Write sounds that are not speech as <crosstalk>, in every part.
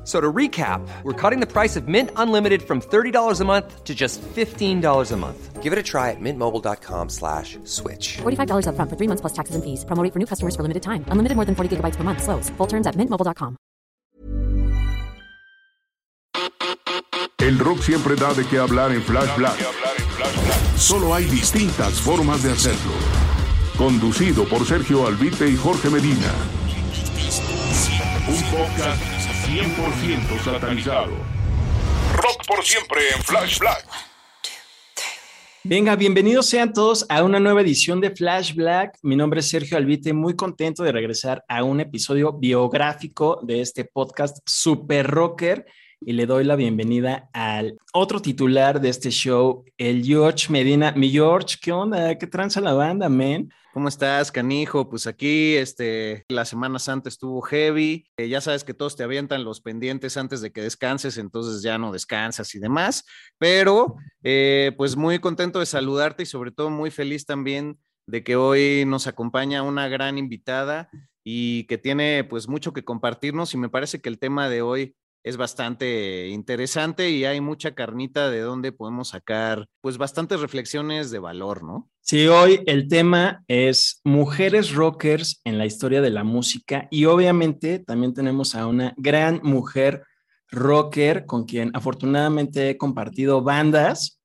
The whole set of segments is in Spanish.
F- So to recap, we're cutting the price of Mint Unlimited from $30 a month to just $15 a month. Give it a try at mintmobile.com slash switch. $45 upfront for three months plus taxes and fees. Promo for new customers for limited time. Unlimited more than 40 gigabytes per month. Slows. Full terms at mintmobile.com. El rock siempre da de qué hablar en Flash Black. Solo hay distintas formas de hacerlo. Conducido por Sergio Albite y Jorge Medina. Un podcast 100% satanizado. Rock por siempre en Flash Black. Venga, bienvenidos sean todos a una nueva edición de Flash Black. Mi nombre es Sergio Albite, muy contento de regresar a un episodio biográfico de este podcast Super Rocker y le doy la bienvenida al otro titular de este show, el George Medina. Mi George, ¿qué onda? ¿Qué tranza la banda, man? ¿Cómo estás, canijo? Pues aquí, este, la Semana Santa estuvo heavy. Eh, ya sabes que todos te avientan los pendientes antes de que descanses, entonces ya no descansas y demás. Pero, eh, pues muy contento de saludarte y sobre todo muy feliz también de que hoy nos acompaña una gran invitada y que tiene pues mucho que compartirnos y me parece que el tema de hoy es bastante interesante y hay mucha carnita de donde podemos sacar pues bastantes reflexiones de valor, ¿no? Sí, hoy el tema es mujeres rockers en la historia de la música y obviamente también tenemos a una gran mujer rocker con quien afortunadamente he compartido bandas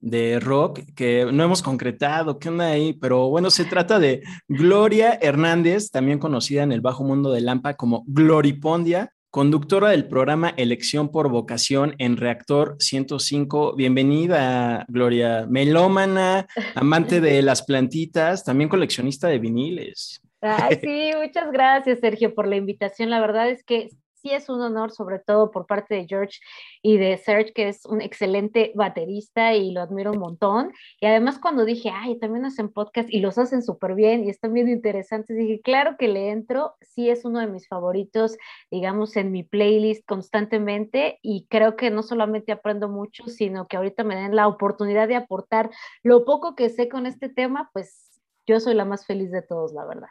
de rock que no hemos concretado, ¿qué onda ahí? Pero bueno, se trata de Gloria Hernández, también conocida en el bajo mundo de Lampa como Gloripondia, conductora del programa Elección por Vocación en Reactor 105. Bienvenida, Gloria. Melómana, amante de <laughs> las plantitas, también coleccionista de viniles. Ay, sí, <laughs> muchas gracias, Sergio, por la invitación. La verdad es que sí es un honor, sobre todo por parte de George y de Serge, que es un excelente baterista y lo admiro un montón. Y además cuando dije, ay, también hacen podcast y los hacen súper bien y están bien interesantes, dije, claro que le entro, sí es uno de mis favoritos, digamos, en mi playlist constantemente y creo que no solamente aprendo mucho, sino que ahorita me den la oportunidad de aportar lo poco que sé con este tema, pues yo soy la más feliz de todos, la verdad.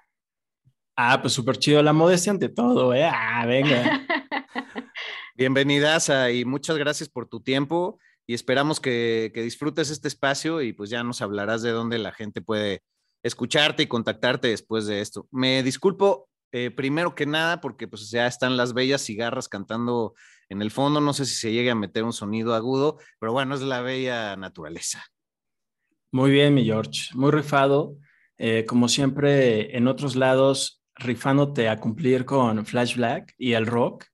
Ah, pues súper chido, la modestia ante todo, ¿eh? Ah, venga. <laughs> Bienvenidas y muchas gracias por tu tiempo y esperamos que, que, disfrutes este espacio y pues ya nos hablarás de dónde la gente puede escucharte y contactarte después de esto. Me disculpo eh, primero que nada porque pues ya están las bellas cigarras cantando en el fondo, no sé si se llegue a meter un sonido agudo, pero bueno, es la bella naturaleza. Muy bien, mi George, muy rifado. Eh, como siempre, en otros lados, rifándote a cumplir con Flash Black y el rock.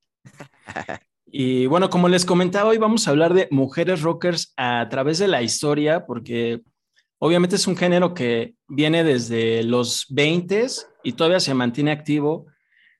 Y bueno, como les comentaba, hoy vamos a hablar de mujeres rockers a través de la historia, porque obviamente es un género que viene desde los 20 y todavía se mantiene activo.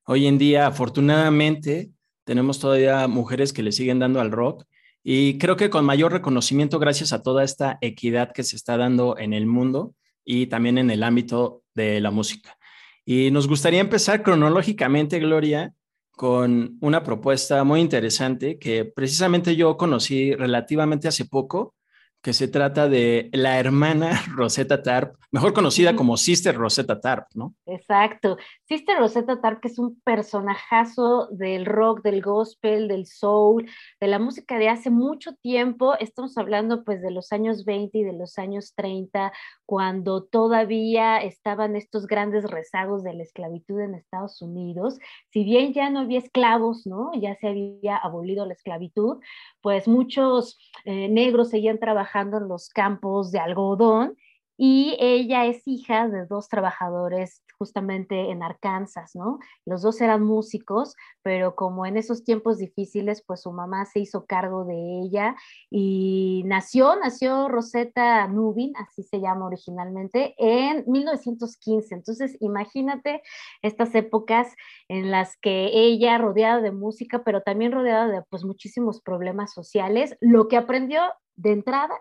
Hoy en día, afortunadamente, tenemos todavía mujeres que le siguen dando al rock y creo que con mayor reconocimiento gracias a toda esta equidad que se está dando en el mundo y también en el ámbito de la música. Y nos gustaría empezar cronológicamente, Gloria, con una propuesta muy interesante que precisamente yo conocí relativamente hace poco, que se trata de la hermana <laughs> Rosetta Tarp, mejor conocida como Sister Rosetta Tarp, ¿no? Exacto. Sister Rosetta Tarp, que es un personajazo del rock, del gospel, del soul, de la música de hace mucho tiempo. Estamos hablando pues de los años 20 y de los años 30, cuando todavía estaban estos grandes rezagos de la esclavitud en Estados Unidos. Si bien ya no había esclavos, ¿no? Ya se había abolido la esclavitud, pues muchos eh, negros seguían trabajando en los campos de algodón y ella es hija de dos trabajadores justamente en Arkansas, ¿no? Los dos eran músicos, pero como en esos tiempos difíciles, pues su mamá se hizo cargo de ella y nació, nació Rosetta Nubin, así se llama originalmente, en 1915. Entonces, imagínate estas épocas en las que ella rodeada de música, pero también rodeada de pues muchísimos problemas sociales, lo que aprendió de entrada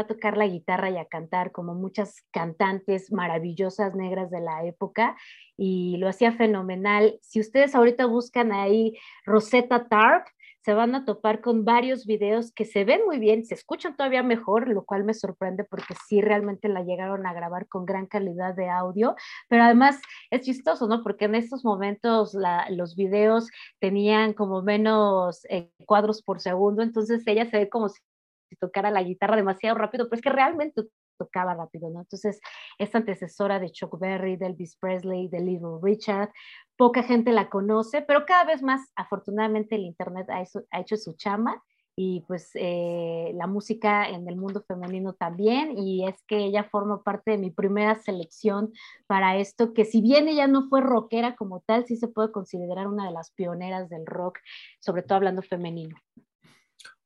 a tocar la guitarra y a cantar como muchas cantantes maravillosas negras de la época y lo hacía fenomenal. Si ustedes ahorita buscan ahí Rosetta Tarp, se van a topar con varios videos que se ven muy bien, se escuchan todavía mejor, lo cual me sorprende porque sí realmente la llegaron a grabar con gran calidad de audio, pero además es chistoso, ¿no? Porque en estos momentos los videos tenían como menos eh, cuadros por segundo, entonces ella se ve como si tocara la guitarra demasiado rápido, pero es que realmente tocaba rápido, ¿no? Entonces, es antecesora de Chuck Berry, de Elvis Presley, de Little Richard. Poca gente la conoce, pero cada vez más, afortunadamente, el Internet ha hecho, su chama y pues eh, la música en el mundo femenino también y es que ella forma parte de mi primera selección para esto que si bien ella no fue rockera como tal sí se puede considerar una de las pioneras del rock sobre todo hablando femenino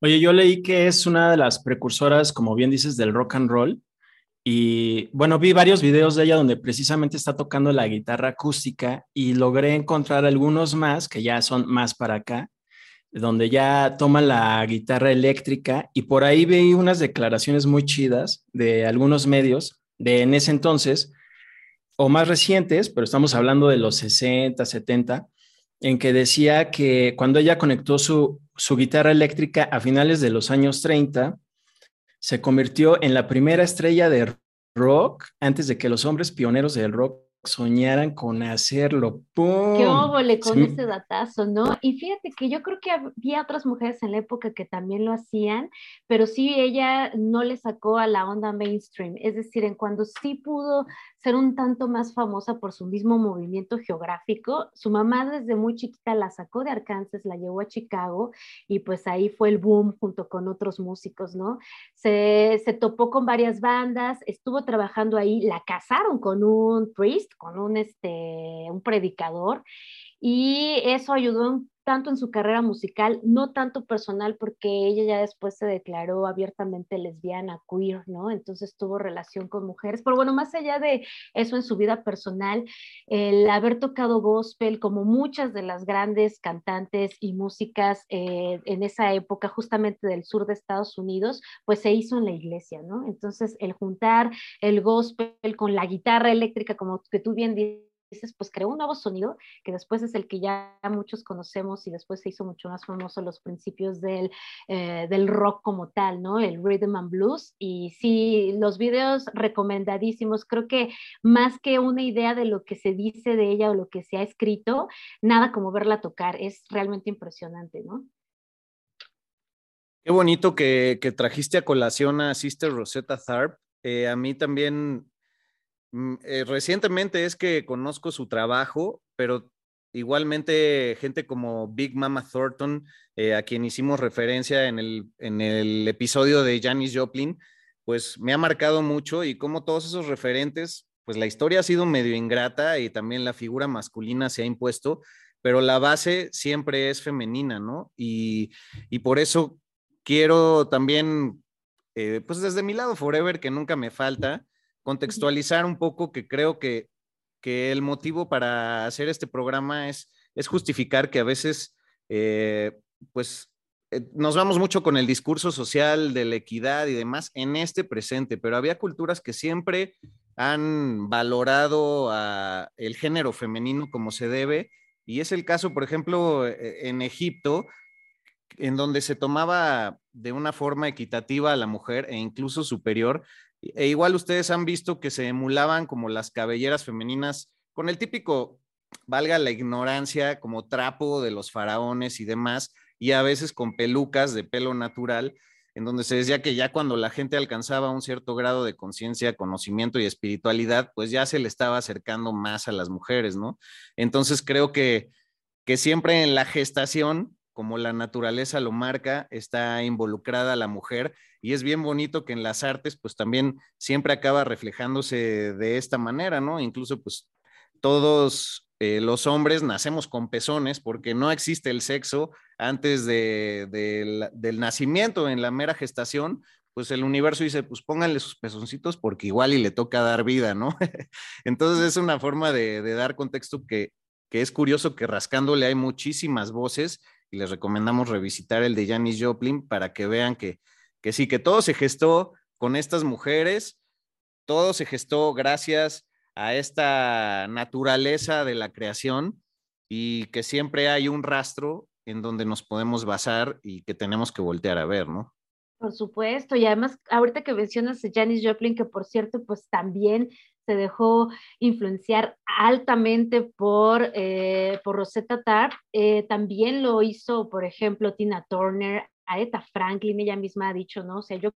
Oye, yo leí que es una de las precursoras, como bien dices, del rock and roll. Y bueno, vi varios videos de ella donde precisamente está tocando la guitarra acústica y logré encontrar algunos más que ya son más para acá, donde ya toma la guitarra eléctrica y por ahí vi unas declaraciones muy chidas de algunos medios de en ese entonces o más recientes, pero estamos hablando de los 60, 70, en que decía que cuando ella conectó su, guitarra eléctrica a finales de los años 30, se convirtió en la primera estrella de rock antes de que los hombres pioneros del rock soñaran con hacerlo. ¡Pum! Qué óvole con ese datazo, ¿no? Y fíjate que yo creo que había otras mujeres en la época que también lo hacían, pero sí ella no le sacó a la onda mainstream, es decir, en cuando sí pudo ser un tanto más famosa por su mismo movimiento geográfico, su mamá desde muy chiquita la sacó de Arkansas, la llevó a Chicago y pues ahí fue el boom junto con otros músicos, ¿no? Se, se topó con varias bandas, estuvo trabajando ahí, la casaron con un priest, con un, este, un predicador, y eso ayudó tanto en su carrera musical, no tanto personal, porque ella ya después se declaró abiertamente lesbiana, queer, ¿no? Entonces tuvo relación con mujeres, pero bueno, más allá de eso en su vida personal, el haber tocado gospel, como muchas de las grandes cantantes y músicas eh, en esa época, justamente del sur de Estados Unidos, pues se hizo en la iglesia, ¿no? Entonces, el juntar el gospel con la guitarra eléctrica, como que tú bien dices, pues creó un nuevo sonido que después es el que ya muchos conocemos y después se hizo mucho más famoso los principios del, eh, del rock como tal, ¿no? El rhythm and blues. Y sí, los videos recomendadísimos, creo que más que una idea de lo que se dice de ella o lo que se ha escrito, nada como verla tocar, es realmente impresionante, ¿no? Qué bonito que, trajiste a colación a Sister Rosetta Tharp. Eh, a mí también eh, recientemente es que conozco su trabajo, pero igualmente gente como Big Mama Thornton, eh, a quien hicimos referencia en el, en el episodio de Janis Joplin, pues me ha marcado mucho y como todos esos referentes, pues la historia ha sido medio ingrata y también la figura masculina se ha impuesto, pero la base siempre es femenina, ¿no? Y, por eso quiero también, eh, pues desde mi lado, Forever, que nunca me falta, contextualizar un poco que creo que, que el motivo para hacer este programa es, es justificar que a veces, eh, pues, eh, nos vamos mucho con el discurso social de la equidad y demás en este presente, pero había culturas que siempre han valorado a el género femenino como se debe, y es el caso, por ejemplo, e, en Egipto, en donde se tomaba de una forma equitativa a la mujer e incluso superior, e igual ustedes han visto que se emulaban como las cabelleras femeninas con el típico, valga la ignorancia, como trapo de los faraones y demás, y a veces con pelucas de pelo natural, en donde se decía que ya cuando la gente alcanzaba un cierto grado de conciencia, conocimiento y espiritualidad, pues ya se le estaba acercando más a las mujeres, ¿no? Entonces creo que, que siempre en la gestación como la naturaleza lo marca, está involucrada la mujer y es bien bonito que en las artes pues también siempre acaba reflejándose de esta manera, ¿no? Incluso pues todos eh, los hombres nacemos con pezones porque no existe el sexo antes del nacimiento, en la mera gestación, pues el universo dice, pues pónganle sus pezoncitos porque igual y le toca dar vida, ¿no? <laughs> Entonces es una forma de, dar contexto que, que, es curioso que rascándole hay muchísimas voces y les recomendamos revisitar el de Janis Joplin para que vean que, que sí, que todo se gestó con estas mujeres, todo se gestó gracias a esta naturaleza de la creación y que siempre hay un rastro en donde nos podemos basar y que tenemos que voltear a ver, ¿no? Por supuesto, y además ahorita que mencionas a Janis Joplin, que por cierto, pues también se dejó influenciar altamente por, eh, por Rosetta Tarp, eh, también lo hizo, por ejemplo, Tina Turner, Aretha Franklin, ella misma ha dicho, ¿no? O sea, yo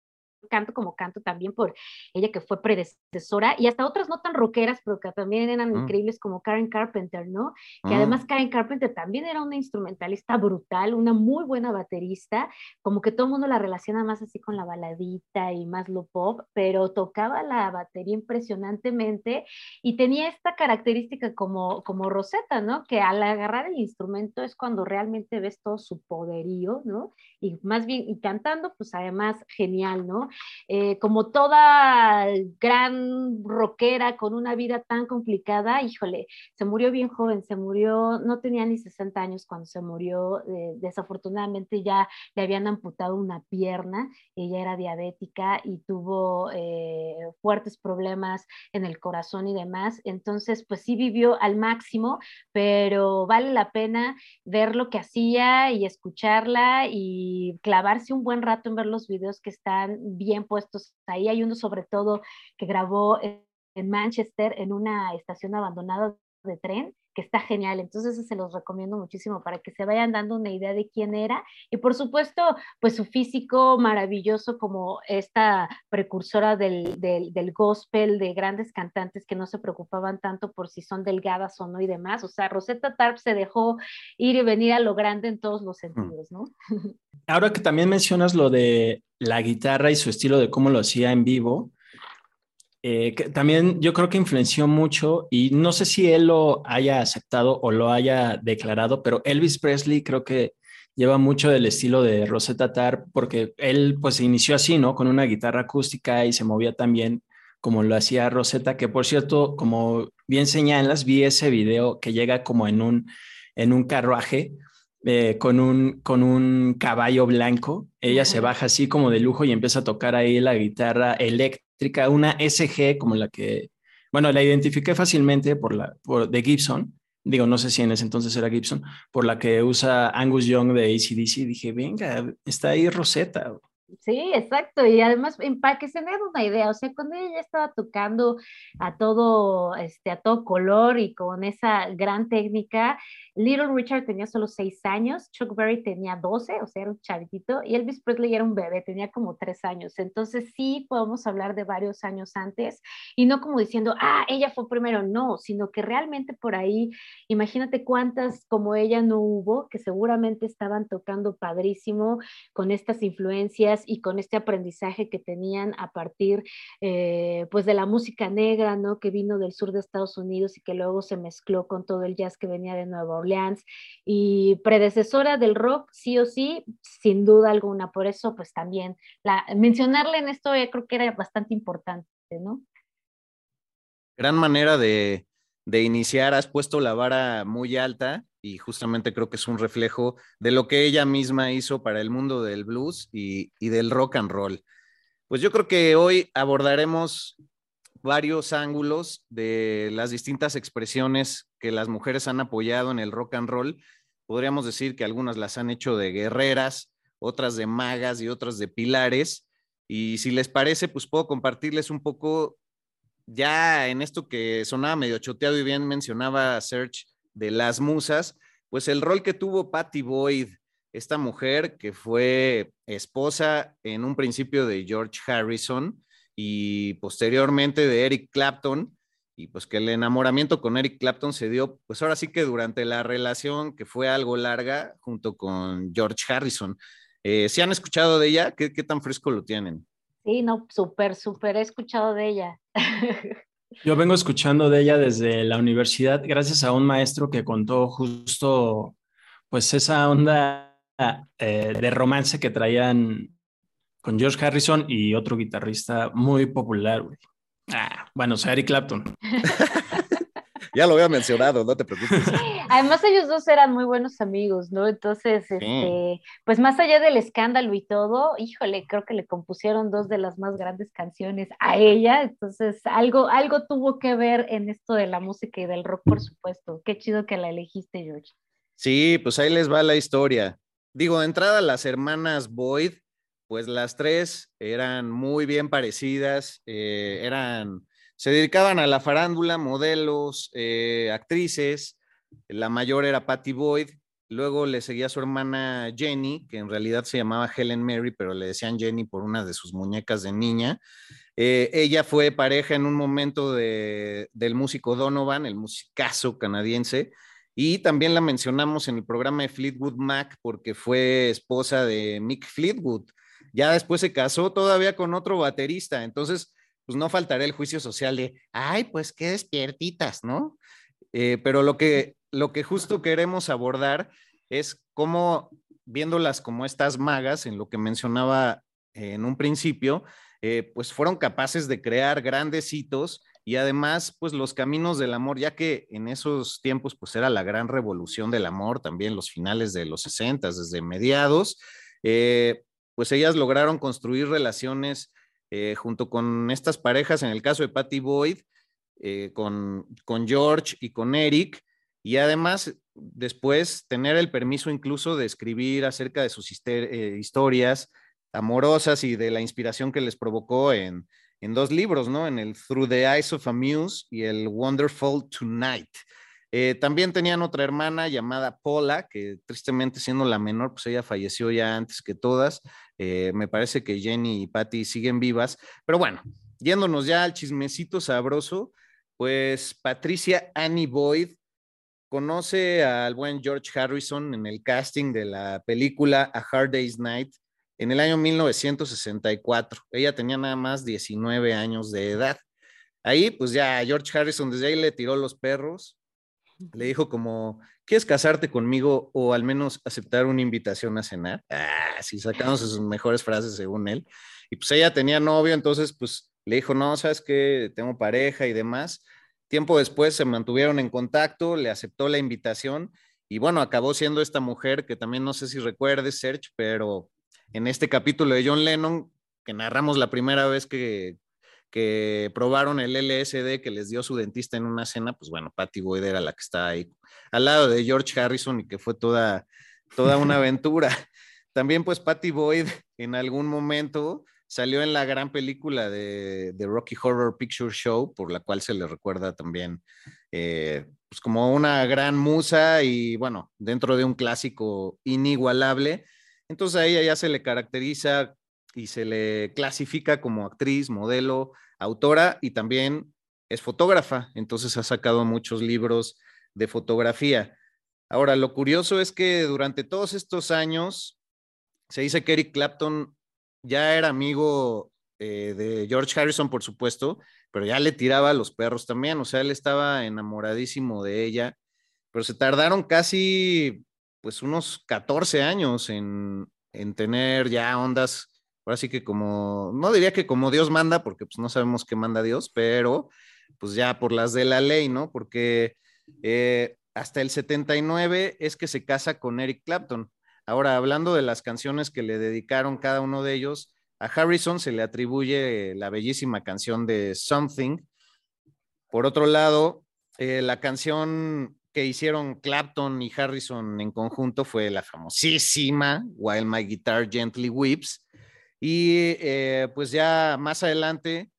canto como canto también por ella que fue predecesora y hasta otras no tan rockeras, pero que también eran mm. increíbles como Karen Carpenter, ¿no? Que mm. además Karen Carpenter también era una instrumentalista brutal, una muy buena baterista, como que todo el mundo la relaciona más así con la baladita y más lo pop, pero tocaba la batería impresionantemente y tenía esta característica como, como Rosetta, ¿no? Que al agarrar el instrumento es cuando realmente ves todo su poderío, ¿no? Y más bien, y cantando, pues además genial, ¿no? Eh, como toda gran rockera con una vida tan complicada, híjole, se murió bien joven, se murió, no tenía ni 60 años cuando se murió, eh, desafortunadamente ya le habían amputado una pierna, ella era diabética y tuvo eh, fuertes problemas en el corazón y demás, entonces pues sí vivió al máximo, pero vale la pena ver lo que hacía y escucharla y clavarse un buen rato en ver los videos que están bien puestos ahí. Hay uno sobre todo que grabó en Manchester en una estación abandonada de tren que está genial. Entonces se los recomiendo muchísimo para que se vayan dando una idea de quién era. Y por supuesto, pues su físico maravilloso como esta precursora del, del, del, gospel, de grandes cantantes que no se preocupaban tanto por si son delgadas o no y demás. O sea, Rosetta Tarp se dejó ir y venir a lo grande en todos los mm. sentidos, ¿no? Ahora que también mencionas lo de la guitarra y su estilo de cómo lo hacía en vivo, eh, también yo creo que influenció mucho y no sé si él lo haya aceptado o lo haya declarado, pero Elvis Presley creo que lleva mucho del estilo de Rosetta Tarp porque él pues se inició así, ¿no? Con una guitarra acústica y se movía también como lo hacía Rosetta, que por cierto, como bien señalas, vi ese video que llega como en un, en un carruaje eh, con, un, con un caballo blanco. Ella se baja así como de lujo y empieza a tocar ahí la guitarra eléctrica, una SG como la que, bueno, la identifiqué fácilmente por la por, de Gibson. Digo, no sé si en ese entonces era Gibson, por la que usa Angus Young de ACDC. Dije, venga, está ahí Rosetta. Sí, exacto. Y además, para que se den una idea, o sea, cuando ella estaba tocando a todo, este, a todo color y con esa gran técnica, Little Richard tenía solo seis años, Chuck Berry tenía 12, o sea, era un chavitito, y Elvis Presley era un bebé, tenía como tres años. Entonces, sí podemos hablar de varios años antes, y no como diciendo, ah, ella fue primero, no, sino que realmente por ahí, imagínate cuántas como ella no hubo, que seguramente estaban tocando padrísimo con estas influencias y con este aprendizaje que tenían a partir eh, pues de la música negra, ¿no? Que vino del sur de Estados Unidos y que luego se mezcló con todo el jazz que venía de Nueva Orleans y predecesora del rock, sí o sí, sin duda alguna. Por eso pues también la, mencionarle en esto yo creo que era bastante importante, ¿no? Gran manera de, de iniciar, has puesto la vara muy alta y justamente creo que es un reflejo de lo que ella misma hizo para el mundo del blues y, del rock and roll. Pues yo creo que hoy abordaremos varios ángulos de las distintas expresiones que las mujeres han apoyado en el rock and roll. Podríamos decir que algunas las han hecho de guerreras, otras de magas y otras de pilares. Y si les parece, pues puedo compartirles un poco ya en esto que sonaba medio choteado y bien mencionaba Serge de las musas, pues el rol que tuvo Patty Boyd, esta mujer que fue esposa en un principio de George Harrison y posteriormente de Eric Clapton, y pues que el enamoramiento con Eric Clapton se dio, pues ahora sí que durante la relación que fue algo larga junto con George Harrison. Eh, ¿Se han escuchado de ella? ¿Qué, ¿Qué, tan fresco lo tienen? Sí, no, súper, súper he escuchado de ella. <laughs> Yo vengo escuchando de ella desde la universidad gracias a un maestro que contó justo pues esa onda eh, de romance que traían con George Harrison y otro guitarrista muy popular, güey. Ah, bueno, o sea, Eric Clapton. <laughs> ya lo había mencionado, no te preocupes. Además, ellos dos eran muy buenos amigos, ¿no? Entonces, este, pues más allá del escándalo y todo, híjole, creo que le compusieron dos de las más grandes canciones a ella. Entonces, algo, algo tuvo que ver en esto de la música y del rock, por supuesto. Qué chido que la elegiste, George. Sí, pues ahí les va la historia. Digo, de entrada, las hermanas Boyd, pues las tres eran muy bien parecidas, eh, eran se dedicaban a la farándula, modelos, eh, actrices. La mayor era Patty Boyd. Luego le seguía su hermana Jenny, que en realidad se llamaba Helen Mary, pero le decían Jenny por una de sus muñecas de niña. Eh, ella fue pareja en un momento de, del músico Donovan, el musicazo canadiense. Y también la mencionamos en el programa de Fleetwood Mac porque fue esposa de Mick Fleetwood. Ya después se casó todavía con otro baterista. Entonces, pues no faltará el juicio social de, ay, pues qué despiertitas, ¿no? Eh, pero lo que, lo que justo queremos abordar es cómo, viéndolas como estas magas, en lo que mencionaba en un principio, eh, pues fueron capaces de crear grandes hitos y además, pues los caminos del amor, ya que en esos tiempos, pues era la gran revolución del amor, también los finales de los 60, desde mediados, eh, pues ellas lograron construir relaciones eh, junto con estas parejas, en el caso de Patty Boyd, eh, con, con George y con Eric, y además después tener el permiso incluso de escribir acerca de sus eh, historias amorosas y de la inspiración que les provocó en, en, dos libros, ¿no? En el Through the Eyes of a Muse y el Wonderful Tonight. También tenían otra hermana llamada Paula, que tristemente siendo la menor, pues ella falleció ya antes que todas. Eh, me parece que Jenny y Patty siguen vivas, pero bueno, yéndonos ya al chismecito sabroso, pues Patricia Annie Boyd conoce al buen George Harrison en el casting de la película A Hard Day's Night en el año 1964. Ella tenía nada más 19 años de edad. Ahí, pues ya George Harrison desde ahí le tiró los perros, le dijo como, ¿quieres casarte conmigo o al menos aceptar una invitación a cenar? Ah, sí, sacamos sus mejores frases según él. Y pues ella tenía novio, entonces pues le dijo, no, sabes que tengo pareja y demás. Tiempo después se mantuvieron en contacto, le aceptó la invitación y bueno, acabó siendo esta mujer que también no sé si recuerdes, Serge, pero en este capítulo de John Lennon, que narramos la primera vez que, que probaron el LSD que les dio su dentista en una cena, pues bueno, Patty Boyd era la que estaba ahí al lado de George Harrison y que fue toda, toda una <laughs> aventura. También pues Patty Boyd en algún momento salió en la gran película de, de, Rocky Horror Picture Show, por la cual se le recuerda también eh, pues como una gran musa y bueno, dentro de un clásico inigualable. Entonces a ella ya se le caracteriza y se le clasifica como actriz, modelo, autora y también es fotógrafa. Entonces ha sacado muchos libros de fotografía. Ahora, lo curioso es que durante todos estos años se dice que Eric Clapton ya era amigo eh, de George Harrison, por supuesto, pero ya le tiraba a los perros también, o sea, él estaba enamoradísimo de ella, pero se tardaron casi, pues, unos 14 años en, en tener ya ondas ahora sí que como, no diría que como Dios manda, porque pues no sabemos qué manda Dios, pero pues ya por las de la ley, ¿no? Porque eh, hasta el 79 es que se casa con Eric Clapton. Ahora, hablando de las canciones que le dedicaron cada uno de ellos, a Harrison se le atribuye la bellísima canción de Something. Por otro lado, eh, la canción que hicieron Clapton y Harrison en conjunto fue la famosísima While My Guitar Gently Weeps, y eh, pues ya más adelante,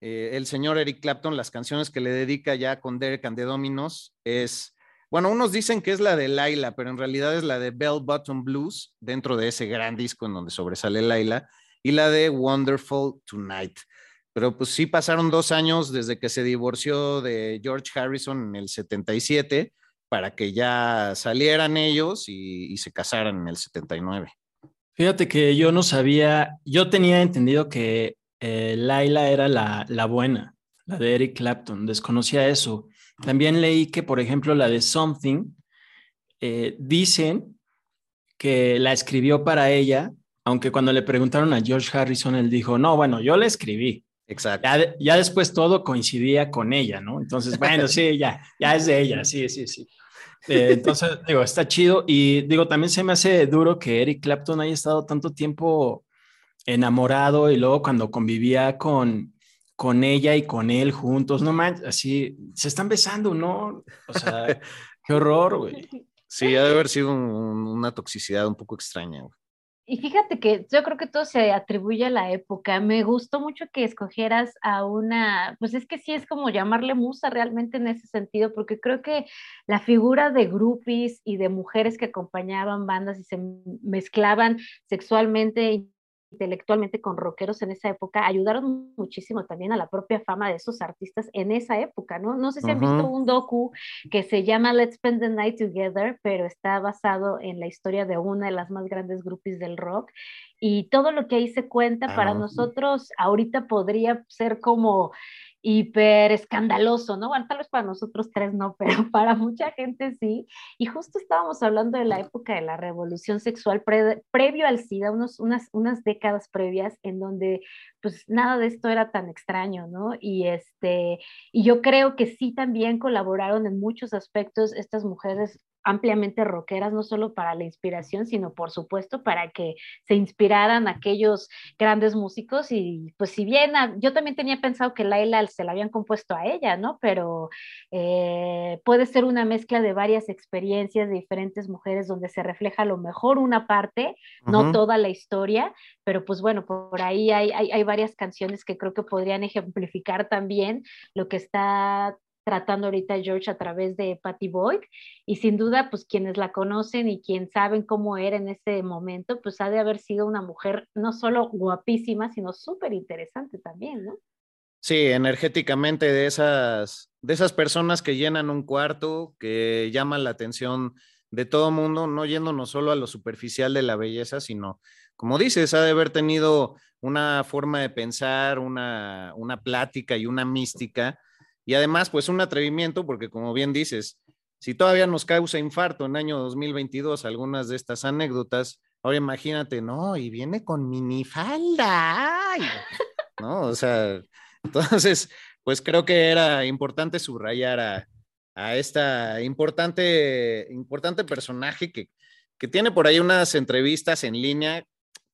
eh, el señor Eric Clapton, las canciones que le dedica ya con Derek and the Dominos es, bueno, unos dicen que es la de Laila, pero en realidad es la de Bell Bottom Blues, dentro de ese gran disco en donde sobresale Laila, y la de Wonderful Tonight. Pero pues sí pasaron dos años desde que se divorció de George Harrison en el 77 para que ya salieran ellos y, y se casaran en el 79. Fíjate que yo no sabía, yo tenía entendido que eh, Laila era la, la buena, la de Eric Clapton, desconocía eso. También leí que, por ejemplo, la de Something, eh, dicen que la escribió para ella, aunque cuando le preguntaron a George Harrison, él dijo, no, bueno, yo la escribí. Exacto. Ya, después todo coincidía con ella, ¿no? Entonces, bueno, sí, ya, ya es de ella, sí, sí, sí. Eh, entonces, digo, está chido. Y digo, también se me hace duro que Eric Clapton haya estado tanto tiempo enamorado y luego cuando convivía con, con ella y con él juntos, no manches, así, se están besando, ¿no? O sea, <laughs> qué horror, güey. Sí, ha de haber sido una toxicidad un poco extraña. Güey. Y fíjate que yo creo que todo se atribuye a la época. Me gustó mucho que escogieras a una, pues es que sí es como llamarle musa realmente en ese sentido, porque creo que la figura de groupies y de mujeres que acompañaban bandas y se mezclaban sexualmente intelectualmente con rockeros en esa época ayudaron muchísimo también a la propia fama de esos artistas en esa época, ¿no? No sé si han visto un docu que se llama Let's Spend the Night Together, pero está basado en la historia de una de las más grandes groupies del rock y todo lo que ahí se cuenta para ah, nosotros ahorita podría ser como hiper escandaloso, ¿no? Bueno, tal vez para nosotros tres no, <laughs> pero para mucha gente sí. Y justo estábamos hablando de la época de la revolución sexual previo al SIDA, unos, unas, unas décadas previas en donde pues nada de esto era tan extraño, ¿no? Y este, y yo creo que sí también colaboraron en muchos aspectos estas mujeres ampliamente rockeras, no solo para la inspiración, sino por supuesto para que se inspiraran aquellos grandes músicos y pues si bien yo también tenía pensado que Laila se la habían compuesto a ella, ¿no? Pero eh, puede ser una mezcla de varias experiencias de diferentes mujeres donde se refleja a lo mejor una parte, no toda la historia, pero pues bueno, por ahí hay, hay, hay varias canciones que creo que podrían ejemplificar también lo que está tratando ahorita George a través de Patty Boyd y sin duda pues quienes la conocen y quien saben cómo era en ese momento pues ha de haber sido una mujer no solo guapísima sino súper interesante también, ¿no? Sí, energéticamente de esas, de esas personas que llenan un cuarto, que llaman la atención de todo mundo, no yéndonos solo a lo superficial de la belleza, sino, como dices, ha de haber tenido una forma de pensar, una, una plática y una mística y además, pues un atrevimiento, porque como bien dices, si todavía nos causa infarto en año 2022 algunas de estas anécdotas, ahora imagínate, no, y viene con minifalda, ¿no? O sea, <laughs> entonces, pues creo que era importante subrayar a, a esta importante, importante personaje que, que tiene por ahí unas entrevistas en línea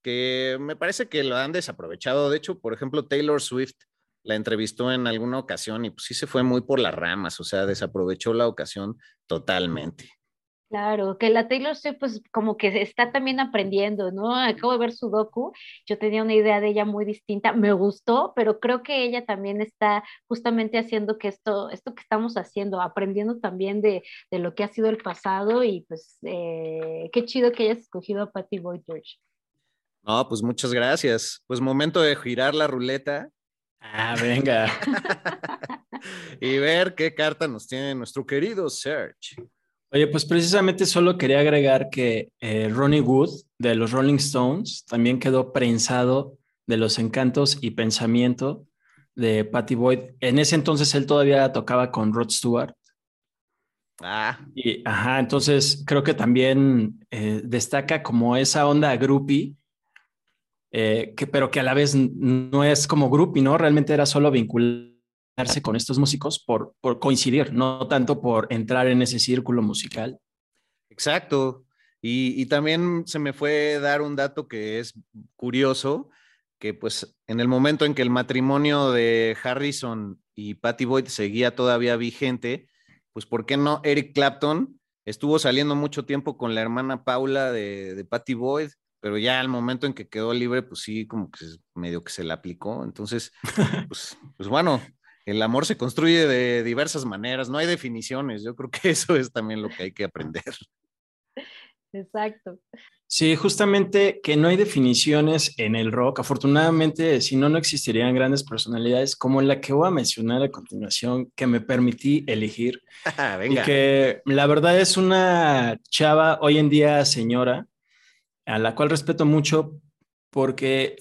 que me parece que lo han desaprovechado. De hecho, por ejemplo, Taylor Swift la entrevistó en alguna ocasión y pues sí se fue muy por las ramas, o sea, desaprovechó la ocasión totalmente. Claro, que la Taylor Swift pues como que está también aprendiendo, ¿no? Acabo de ver su docu, yo tenía una idea de ella muy distinta, me gustó, pero creo que ella también está justamente haciendo que esto, esto que estamos haciendo, aprendiendo también de, de lo que ha sido el pasado y pues eh, qué chido que hayas escogido a Patty Boyd George. No, pues muchas gracias. Pues momento de girar la ruleta Ah, venga. <laughs> y ver qué carta nos tiene nuestro querido Serge. Oye, pues precisamente solo quería agregar que eh, Ronnie Wood de los Rolling Stones también quedó prensado de los encantos y pensamiento de Patty Boyd. En ese entonces él todavía tocaba con Rod Stewart. Ah. Y, ajá, entonces creo que también eh, destaca como esa onda groupie eh, que, pero que a la vez no es como grupo, ¿no? Realmente era solo vincularse con estos músicos por, por coincidir, no tanto por entrar en ese círculo musical. Exacto. Y, y, también se me fue dar un dato que es curioso, que pues en el momento en que el matrimonio de Harrison y Patty Boyd seguía todavía vigente, pues ¿por qué no Eric Clapton estuvo saliendo mucho tiempo con la hermana Paula de, de Patty Boyd? Pero ya al momento en que quedó libre, pues sí, como que medio que se le aplicó. Entonces, <laughs> pues, pues bueno, el amor se construye de diversas maneras, no hay definiciones. Yo creo que <laughs> eso es también lo que hay que aprender. Exacto. Sí, justamente que no hay definiciones en el rock. Afortunadamente, si no, no existirían grandes personalidades como la que voy a mencionar a continuación, que me permití elegir. <laughs> Venga. que la verdad es una chava hoy en día señora, a la cual respeto mucho porque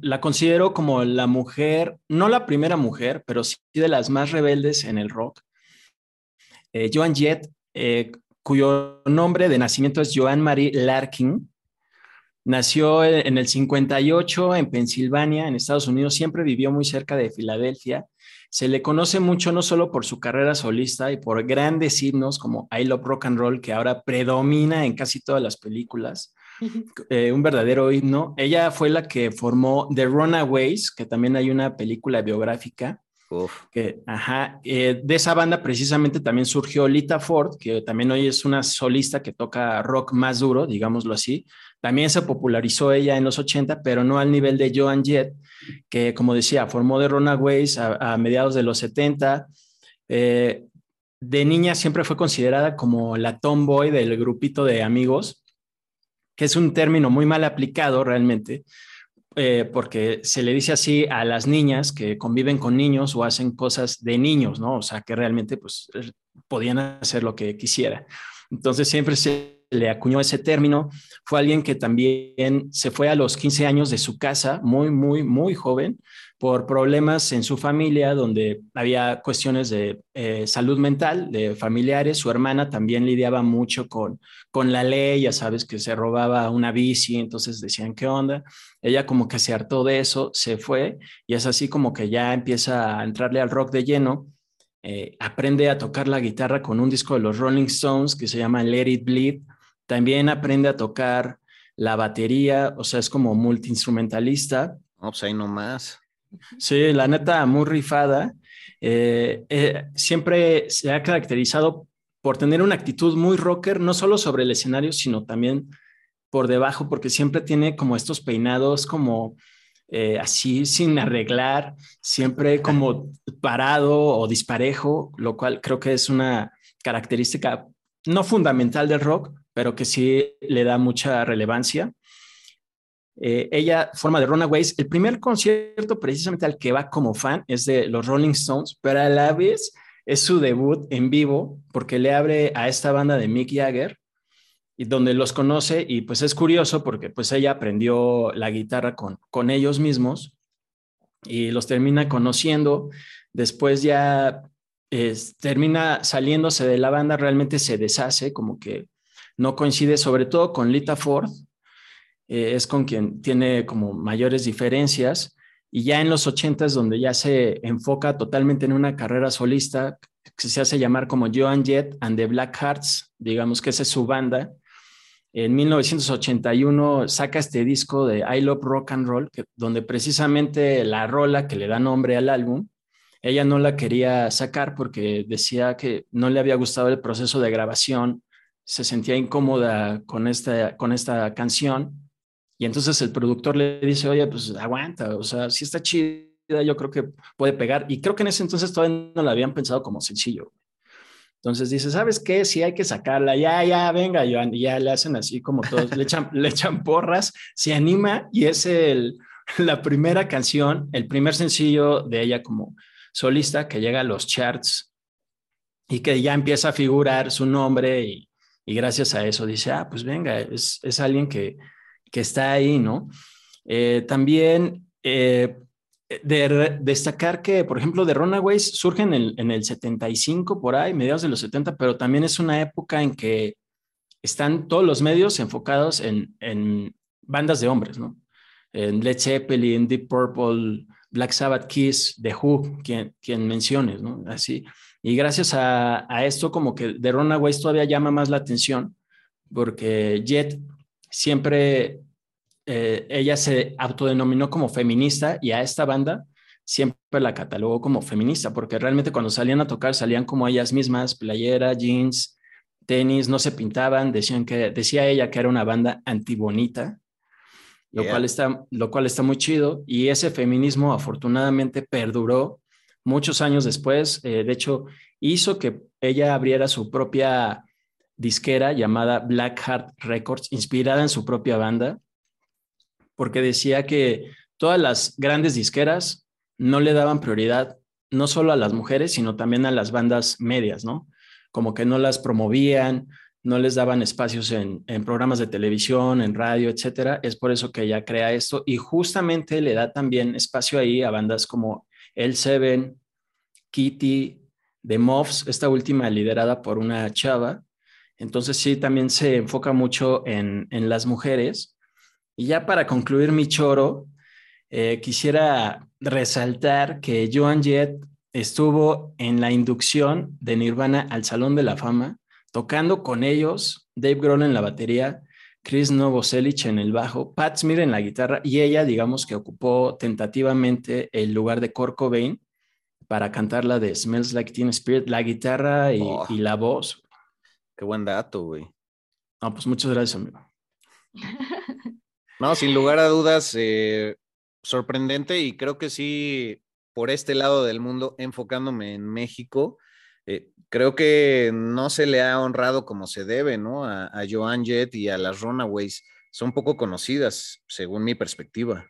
la considero como la mujer, no la primera mujer, pero sí de las más rebeldes en el rock. Eh, Joan Jett, eh, cuyo nombre de nacimiento es Joan Marie Larkin, nació en el 58 en Pensilvania, en Estados Unidos, siempre vivió muy cerca de Filadelfia. Se le conoce mucho no solo por su carrera solista y por grandes himnos como I Love Rock and Roll, que ahora predomina en casi todas las películas, eh, un verdadero himno. Ella fue la que formó The Runaways, que también hay una película biográfica. Que, ajá, eh, de esa banda precisamente también surgió Lita Ford, que también hoy es una solista que toca rock más duro, digámoslo así. También se popularizó ella en los 80, pero no al nivel de Joan Jett, que como decía, formó The Runaways a, a mediados de los 70. Eh, de niña siempre fue considerada como la tomboy del grupito de amigos que es un término muy mal aplicado realmente, eh, porque se le dice así a las niñas que conviven con niños o hacen cosas de niños, ¿no? O sea, que realmente pues eh, podían hacer lo que quisiera. Entonces siempre se le acuñó ese término. Fue alguien que también se fue a los 15 años de su casa, muy, muy, muy joven, por problemas en su familia, donde había cuestiones de eh, salud mental, de familiares. Su hermana también lidiaba mucho con, con la ley, ya sabes que se robaba una bici, entonces decían, ¿qué onda? Ella como que se hartó de eso, se fue y es así como que ya empieza a entrarle al rock de lleno. Eh, aprende a tocar la guitarra con un disco de los Rolling Stones que se llama Let It Bleed. También aprende a tocar la batería, o sea, es como multiinstrumentalista. No, pues ahí nomás. Sí, la neta, muy rifada. Eh, eh, siempre se ha caracterizado por tener una actitud muy rocker, no solo sobre el escenario, sino también por debajo, porque siempre tiene como estos peinados como eh, así sin arreglar, siempre como parado o disparejo, lo cual creo que es una característica no fundamental del rock, pero que sí le da mucha relevancia. Eh, ella forma de Runaways. El primer concierto precisamente al que va como fan es de los Rolling Stones, pero a la vez es su debut en vivo porque le abre a esta banda de Mick Jagger y donde los conoce y pues es curioso porque pues ella aprendió la guitarra con, con ellos mismos y los termina conociendo. Después ya termina saliéndose de la banda, realmente se deshace, como que no coincide sobre todo con Lita Ford, eh, es con quien tiene como mayores diferencias. Y ya en los 80 es donde ya se enfoca totalmente en una carrera solista que se hace llamar como Joan Jett and the Black Hearts, digamos que esa es su banda. En 1981 saca este disco de I Love Rock and Roll, donde precisamente la rola que le da nombre al álbum, ella no la quería sacar porque decía que no le había gustado el proceso de grabación, se sentía incómoda con esta, con esta canción y entonces el productor le dice, oye, pues aguanta, o sea, si está chida, yo creo que puede pegar. Y creo que en ese entonces todavía no la habían pensado como sencillo. Entonces dice, ¿sabes qué? Si hay que sacarla, ya, ya, venga, Joan. Y ya le hacen así como todos, le, echan, le echan porras, se anima y es el, la primera canción, el primer sencillo de ella como solista que llega a los charts y que ya empieza a figurar su nombre y, y gracias a eso dice, ah, pues venga, es, es alguien que, que está ahí, ¿no? Eh, también eh, de destacar que, por ejemplo, de Runaways surge en el, en el 75 por ahí, mediados de los 70, pero también es una época en que están todos los medios enfocados en, en bandas de hombres, ¿no? En Led Zeppelin, Deep Purple, Black Sabbath, Kiss, The Who, quien, quien menciones, ¿no? Así. Y gracias a, a esto, como que The Runaways todavía llama más la atención, porque Jet siempre eh, ella se autodenominó como feminista y a esta banda siempre la catalogó como feminista, porque realmente cuando salían a tocar salían como ellas mismas, playera, jeans, tenis, no se pintaban, decían que, decía ella que era una banda antibonita, lo, cual está, lo cual está muy chido, y ese feminismo afortunadamente perduró muchos años después, eh, de hecho, hizo que ella abriera su propia disquera llamada Black Heart Records, inspirada en su propia banda, porque decía que todas las grandes disqueras no le daban prioridad no solo a las mujeres, sino también a las bandas medias, ¿no? Como que no las promovían, no les daban espacios en, programas de televisión, en radio, etcétera. Es por eso que ella crea esto y justamente le da también espacio ahí a bandas como El Seven, Kitty, The Muffs, esta última liderada por una chava. Entonces sí, también se enfoca mucho en, en las mujeres. Y ya para concluir mi choro, eh, quisiera resaltar que Joan Jett estuvo en la inducción de Nirvana al Salón de la Fama, tocando con ellos, Dave Grohl en la batería, Chris Novoselic en el bajo, Pat Smear en la guitarra y ella, digamos que ocupó tentativamente el lugar de Kurt Cobain para cantar la de Smells Like Teen Spirit, la guitarra y, Oh. y la voz. Qué buen dato, güey. No, pues muchas gracias, amigo. No, sin lugar a dudas, eh, sorprendente y creo que sí, por este lado del mundo, enfocándome en México, eh, creo que no se le ha honrado como se debe, ¿no? A, a Joan Jett y a las Runaways. Son poco conocidas, según mi perspectiva.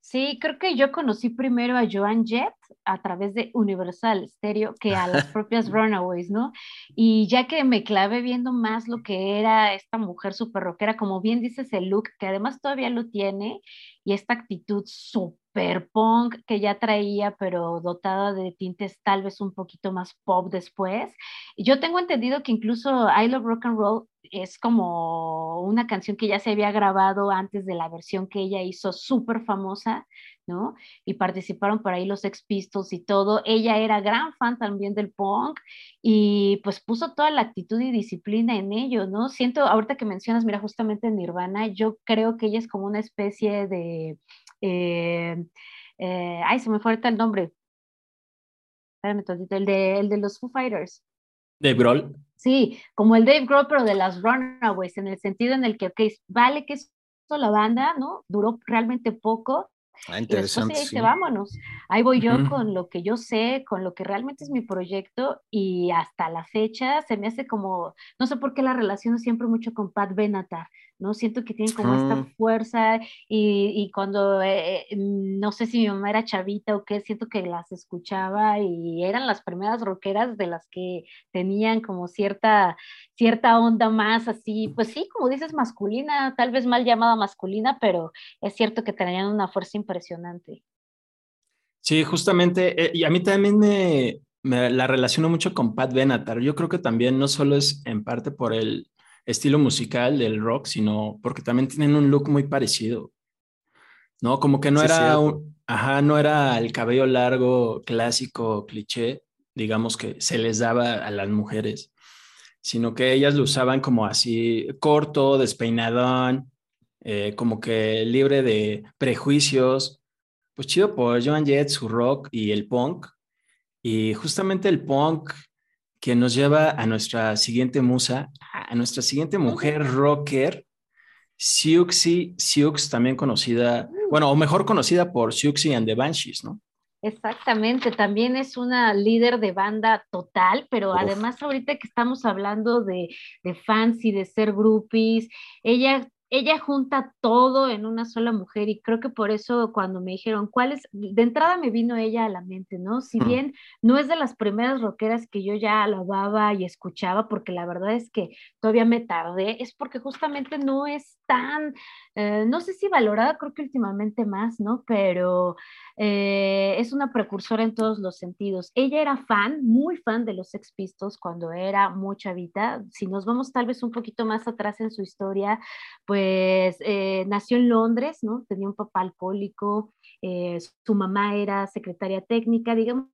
Sí, creo que yo conocí primero a Joan Jett a través de Universal Stereo que a las <laughs> propias Runaways, ¿no? Y ya que me clavé viendo más lo que era esta mujer súper rockera, como bien dices, el look, que además todavía lo tiene, y esta actitud súper punk que ya traía, pero dotada de tintes tal vez un poquito más pop después. Yo tengo entendido que incluso I Love Rock and Roll es como una canción que ya se había grabado antes de la versión que ella hizo súper famosa, ¿no? Y participaron por ahí los Ex Pistols y todo. Ella era gran fan también del punk y pues puso toda la actitud y disciplina en ello, ¿no? Siento, ahorita que mencionas, mira, justamente Nirvana, yo creo que ella es como una especie de... Eh, eh, ay, se me fue ahorita el nombre. Espérame tantito, el de, el de los Foo Fighters. Dave Grohl. Sí, como el Dave Grohl, pero de las Runaways, en el sentido en el que, ok, vale que eso la banda, ¿no? Duró realmente poco. Ah, Y después interesante. ella sí. dice, vámonos. Ahí voy yo con lo que yo sé, con lo que realmente es mi proyecto y hasta la fecha se me hace como, no sé por qué la relaciono siempre mucho con Pat Benatar, ¿no? Siento que tienen como esta fuerza y, y cuando, eh, eh, no sé si mi mamá era chavita o qué, siento que las escuchaba y eran las primeras rockeras de las que tenían como cierta, cierta onda más así, pues sí, como dices, masculina, tal vez mal llamada masculina, pero es cierto que tenían una fuerza impresionante. Sí, justamente, eh, y a mí también me, me la relaciono mucho con Pat Benatar. Yo creo que también no solo es en parte por el estilo musical del rock, sino porque también tienen un look muy parecido. ¿No? Como que no Sí, era un, ajá, no era el cabello largo, clásico, cliché, digamos que se les daba a las mujeres, sino que ellas lo usaban como así corto, despeinadón, eh, como que libre de prejuicios. Pues chido por Joan Jett, su rock y el punk. Y justamente el punk que nos lleva a nuestra siguiente musa, a nuestra siguiente mujer rocker, Siouxsie Sioux, también conocida, bueno, o mejor conocida por Siouxsie and the Banshees, ¿no? Exactamente, también es una líder de banda total, pero Uf. además ahorita que estamos hablando de, de fans y de ser groupies, ella, ella junta todo en una sola mujer y creo que por eso cuando me dijeron cuál es, de entrada me vino ella a la mente, ¿no? Si Hmm. bien no es de las primeras rockeras que yo ya alababa y escuchaba, porque la verdad es que todavía me tardé, es porque justamente no es tan, eh, no sé si valorada, creo que últimamente más, ¿no? Pero eh, es una precursora en todos los sentidos. Ella era fan, muy fan de los Sex Pistols cuando era muy chavita. Si nos vamos tal vez un poquito más atrás en su historia, pues eh, nació en Londres, ¿no? Tenía un papá alcohólico, eh, su mamá era secretaria técnica, digamos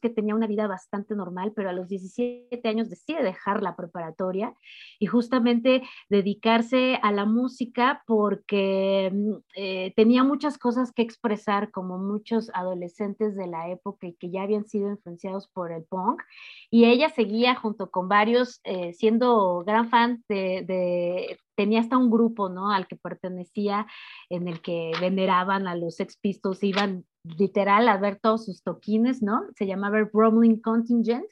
que tenía una vida bastante normal, pero a los 17 años decide dejar la preparatoria y justamente dedicarse a la música porque mm, eh, tenía muchas cosas que expresar como muchos adolescentes de la época y que ya habían sido influenciados por el punk y ella seguía junto con varios eh, siendo gran fan de, de, tenía hasta un grupo ¿no? al que pertenecía en el que veneraban a los Sex Pistols, iban literal a ver todos sus toquines, ¿no? Se llamaba el Contingent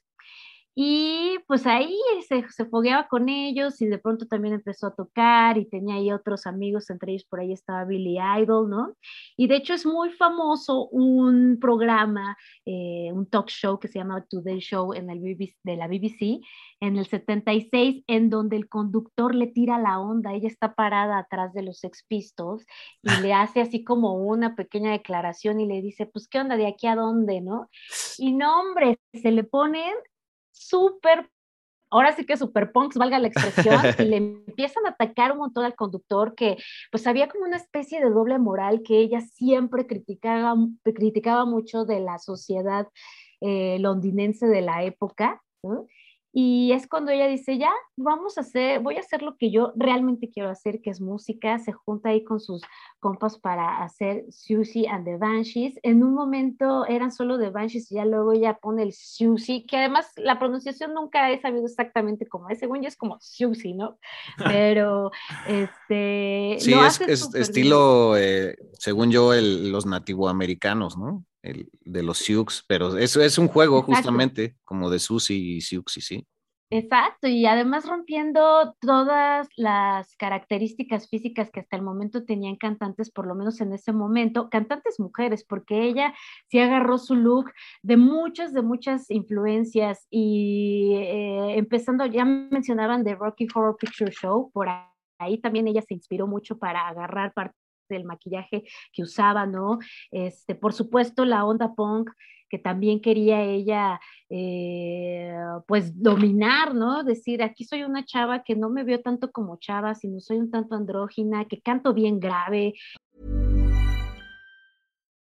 Y pues ahí se, se fogueaba con ellos y de pronto también empezó a tocar y tenía ahí otros amigos, entre ellos por ahí estaba Billy Idol, ¿no? Y de hecho es muy famoso un programa, eh, un talk show que se llama Today Show en el BBC, de la BBC en el 76, en donde el conductor le tira la onda, ella está parada atrás de los Sex Pistols y le <laughs> hace así como una pequeña declaración y le dice, pues, ¿qué onda de aquí a dónde, no? <laughs> Y no, hombre, se le ponen súper, ahora sí que super punks, valga la expresión, y <laughs> le empiezan a atacar un montón al conductor que pues había como una especie de doble moral que ella siempre criticaba, criticaba mucho de la sociedad eh, londinense de la época, ¿no? Y es cuando ella dice, ya, vamos a hacer, voy a hacer lo que yo realmente quiero hacer, que es música. Se junta ahí con sus compas para hacer Susie and the Banshees. En un momento eran solo The Banshees y ya luego ella pone el Susie, que además la pronunciación nunca he sabido exactamente cómo es. Según yo es como Susie, ¿no? <laughs> Pero, este... Sí, es, estilo, eh, según yo, los nativoamericanos, ¿no? El, de los Sioux, pero eso es un juego justamente como de Susi y Sioux, y sí. Exacto, y además rompiendo todas las características físicas que hasta el momento tenían cantantes, por lo menos en ese momento, cantantes mujeres, porque ella sí agarró su look de muchas, de muchas influencias y eh, empezando, ya mencionaban de Rocky Horror Picture Show, por ahí también ella se inspiró mucho para agarrar parte del maquillaje que usaba, ¿no? Este, por supuesto, la onda punk que también quería ella, eh, pues, dominar, ¿no? Decir, aquí soy una chava que no me veo tanto como chava, sino soy un tanto andrógina, que canto bien grave.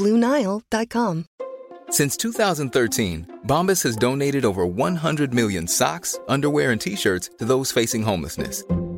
Bluenile.com. Since 2013, Bombas has donated over 100 million socks, underwear, and t shirts to those facing homelessness.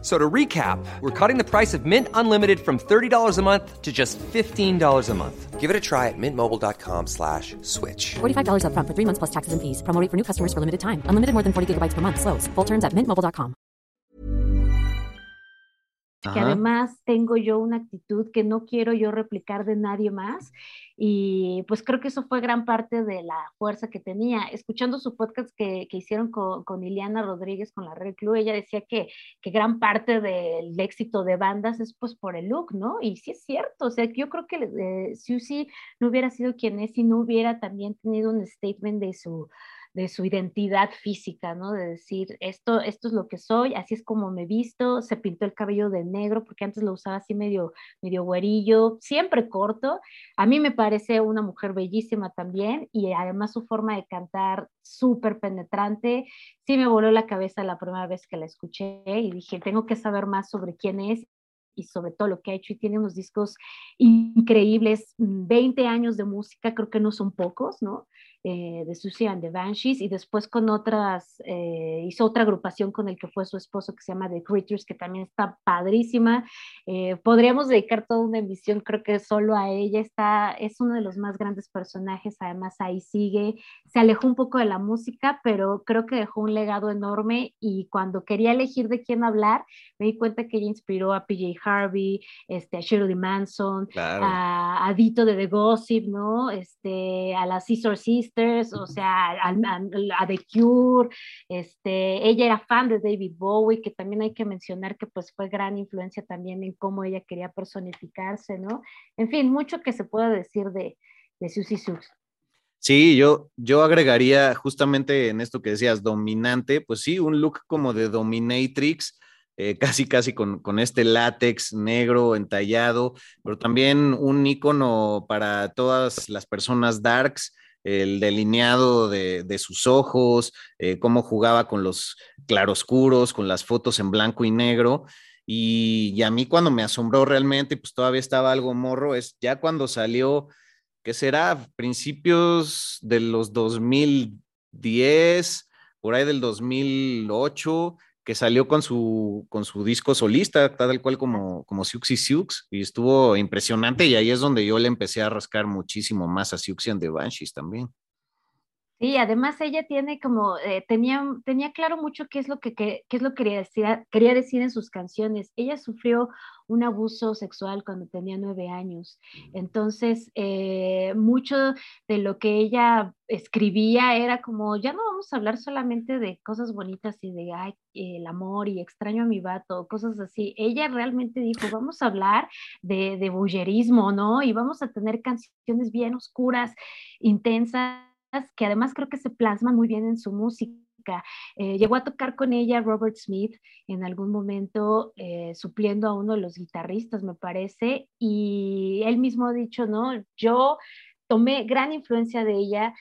So to recap, we're cutting the price of Mint Unlimited from $30 a month to just $15 a month. Give it a try at mintmobile.com slash switch. $45 up front for three months plus taxes and fees. Promo for new customers for limited time. Unlimited more than 40 gigabytes per month. Slows. Full terms at mintmobile.com. Que además tengo yo una actitud que no quiero yo replicar de nadie más. Y pues creo que eso fue gran parte de la fuerza que tenía. Escuchando su podcast que, que hicieron con, con, Iliana Rodríguez, con la Red Club, ella decía que, que, gran parte del éxito de bandas es pues por el look, ¿no? Y sí es cierto, o sea, yo creo que eh, Susie no hubiera sido quien es si no hubiera también tenido un statement de su de su identidad física, ¿no? De decir, esto, esto es lo que soy, así es como me visto, se pintó el cabello de negro, porque antes lo usaba así medio, medio güerillo, siempre corto. A mí me parece una mujer bellísima también y además su forma de cantar súper penetrante. Sí me voló la cabeza la primera vez que la escuché y dije, tengo que saber más sobre quién es y sobre todo lo que ha hecho y tiene unos discos increíbles, 20 años de música, creo que no son pocos, ¿no? Eh, de Susie and the Banshees y después con otras, eh, hizo otra agrupación con el que fue su esposo que se llama The Creatures, que también está padrísima. Eh, podríamos dedicar toda una emisión, creo que solo a ella está, es uno de los más grandes personajes, además ahí sigue, se alejó un poco de la música, pero creo que dejó un legado enorme y cuando quería elegir de quién hablar, me di cuenta que ella inspiró a PJ Harvey, este, a Shirley Manson, a, a, Dito de The Gossip, ¿no? Este, a las Scissor Sisters, o sea, a, The Cure, este, ella era fan de David Bowie, que también hay que mencionar que pues fue gran influencia también en cómo ella quería personificarse, ¿no? En fin, mucho que se puede decir de, de Susie Sux. Sí, yo, yo agregaría justamente en esto que decías, dominante, pues sí, un look como de dominatrix, eh, casi casi con, con, este látex negro entallado, pero también un icono para todas las personas darks, el delineado de, sus ojos, eh, cómo jugaba con los claroscuros, con las fotos en blanco y negro. Y, a mí cuando me asombró realmente, pues todavía estaba algo morro, es ya cuando salió, ¿qué será? Principios de los 2010, por ahí del 2008, que salió con su, con su disco solista, tal cual como, como Siux y Siux, y estuvo impresionante, y ahí es donde yo le empecé a rascar muchísimo más a Siux y the Banshees también. Sí, además ella tiene como, eh, tenía, tenía claro mucho qué es lo que, qué, es lo que quería decir, quería decir en sus canciones. Ella sufrió un abuso sexual cuando tenía nueve años. Entonces, eh, mucho de lo que ella escribía era como, ya no vamos a hablar solamente de cosas bonitas y de, ay, el amor y extraño a mi vato, cosas así. Ella realmente dijo, vamos a hablar de, de bullerismo, ¿no? Y vamos a tener canciones bien oscuras, intensas que además creo que se plasman muy bien en su música. Eh, llegó a tocar con ella Robert Smith en algún momento, eh, supliendo a uno de los guitarristas, me parece, y él mismo ha dicho, ¿no? Yo tomé gran influencia de ella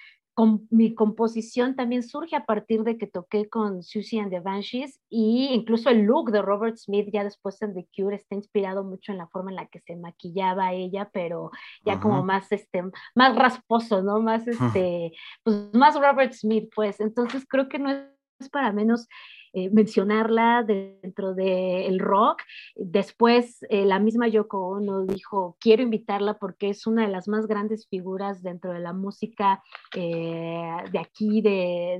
mi composición también surge a partir de que toqué con Susie and the Banshees y incluso el look de Robert Smith ya después en The Cure está inspirado mucho en la forma en la que se maquillaba ella, pero ya como más este más rasposo, ¿no? Más este pues más Robert Smith, pues. Entonces creo que no es para menos eh, mencionarla dentro del rock. Después, eh, la misma Yoko Ono dijo, quiero invitarla porque es una de las más grandes figuras dentro de la música eh, de aquí, de,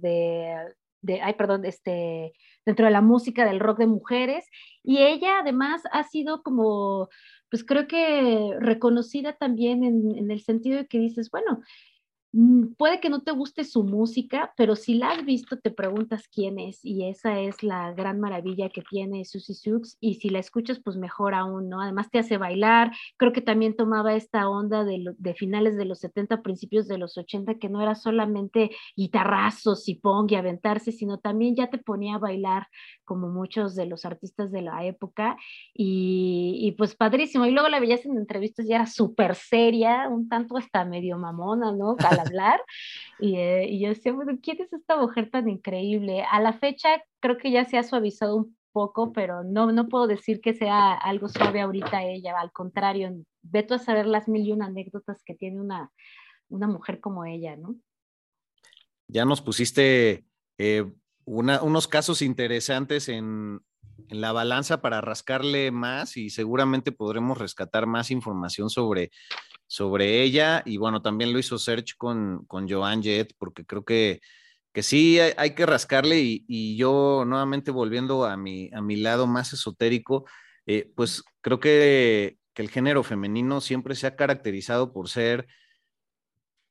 de, de, ay, perdón, este, dentro de la música del rock de mujeres. Y ella además ha sido como, pues creo que reconocida también en, el sentido de que dices, bueno, puede que no te guste su música, pero si la has visto te preguntas quién es y esa es la gran maravilla que tiene Susie Sux y si la escuchas pues mejor aún, ¿no? Además te hace bailar, creo que también tomaba esta onda de, finales de los 70, principios de los 80, que no era solamente guitarrazos y pong y aventarse, sino también ya te ponía a bailar como muchos de los artistas de la época y, y pues padrísimo. Y luego la veías en entrevistas y era súper seria, un tanto hasta medio mamona, ¿no? Hablar. Y, eh, y yo decía, bueno, ¿quién es esta mujer tan increíble? A la fecha creo que ya se ha suavizado un poco, pero no, no puedo decir que sea algo suave ahorita ella, al contrario, veto a saber las mil y una anécdotas que tiene una, una mujer como ella, ¿no? Ya nos pusiste eh, unos casos interesantes en, en la balanza para rascarle más y seguramente podremos rescatar más información sobre, sobre ella. Y bueno, también lo hizo Search con, con Joan Jett, porque creo que, que sí hay, que rascarle. Y, yo nuevamente volviendo a mi, a mi lado más esotérico, eh, pues creo que, que el género femenino siempre se ha caracterizado por ser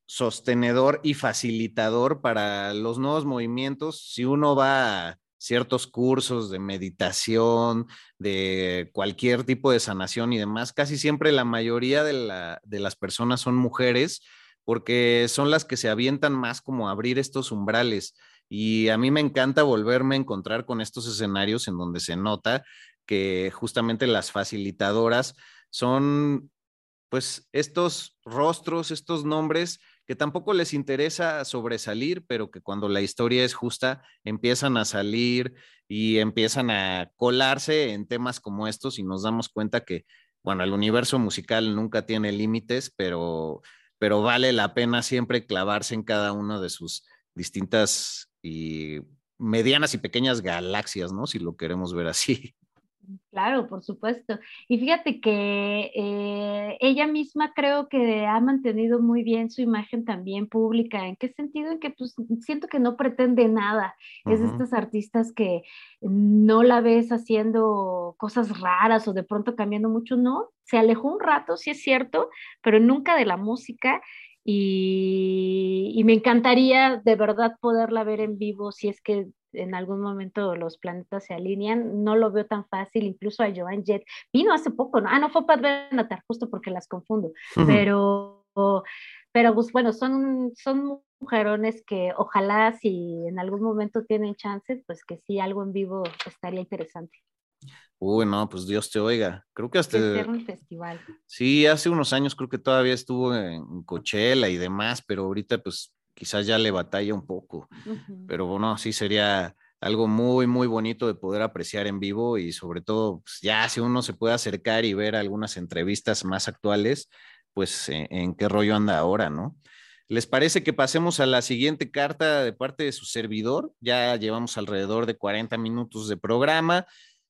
sostenedor y facilitador para los nuevos movimientos. Si uno va ciertos cursos de meditación, de cualquier tipo de sanación y demás, casi siempre la mayoría de, las personas son mujeres porque son las que se avientan más como a abrir estos umbrales. Y a mí me encanta volverme a encontrar con estos escenarios en donde se nota que justamente las facilitadoras son pues estos rostros, estos nombres que tampoco les interesa sobresalir, pero que cuando la historia es justa empiezan a salir y empiezan a colarse en temas como estos y nos damos cuenta que, bueno, el universo musical nunca tiene límites, pero, pero vale la pena siempre clavarse en cada una de sus distintas y medianas y pequeñas galaxias, ¿no? Si lo queremos ver así. Claro, por supuesto. Y fíjate que eh, ella misma creo que ha mantenido muy bien su imagen también pública. ¿En qué sentido? En que pues siento que no pretende nada. Es de estas artistas que no la ves haciendo cosas raras o de pronto cambiando mucho, no. Se alejó un rato, sí es cierto, pero nunca de la música. Y, y me encantaría de verdad poderla ver en vivo si es que en algún momento los planetas se alinean, no lo veo tan fácil, incluso a Joan Jett, vino hace poco, ¿no? Ah, no fue Pat Benatar, justo porque las confundo, pero, pero pues bueno, son, son mujerones que ojalá si en algún momento tienen chances, pues que sí, algo en vivo estaría interesante. Uy, no, pues Dios te oiga. Creo que hasta. un festival. Sí, hace unos años creo que todavía estuvo en Coachella y demás, pero ahorita pues quizás ya le batalla un poco, pero bueno, sí sería algo muy, muy bonito de poder apreciar en vivo y sobre todo, pues, ya si uno se puede acercar y ver algunas entrevistas más actuales, pues en, qué rollo anda ahora, ¿no? ¿Les parece que pasemos a la siguiente carta de parte de su servidor? Ya llevamos alrededor de 40 minutos de programa,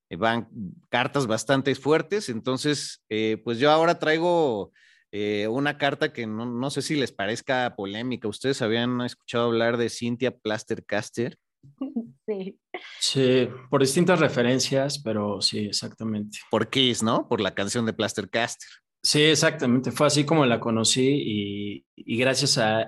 eh, van cartas bastante fuertes, entonces, eh, pues yo ahora traigo eh, una carta que no, sé si les parezca polémica. ¿Ustedes habían escuchado hablar de Cynthia Plastercaster? <laughs> Sí. Sí, por distintas referencias, pero sí, exactamente. Por Kiss, ¿no? Por la canción de Plastercaster. Sí, exactamente. Fue así como la conocí y, gracias a,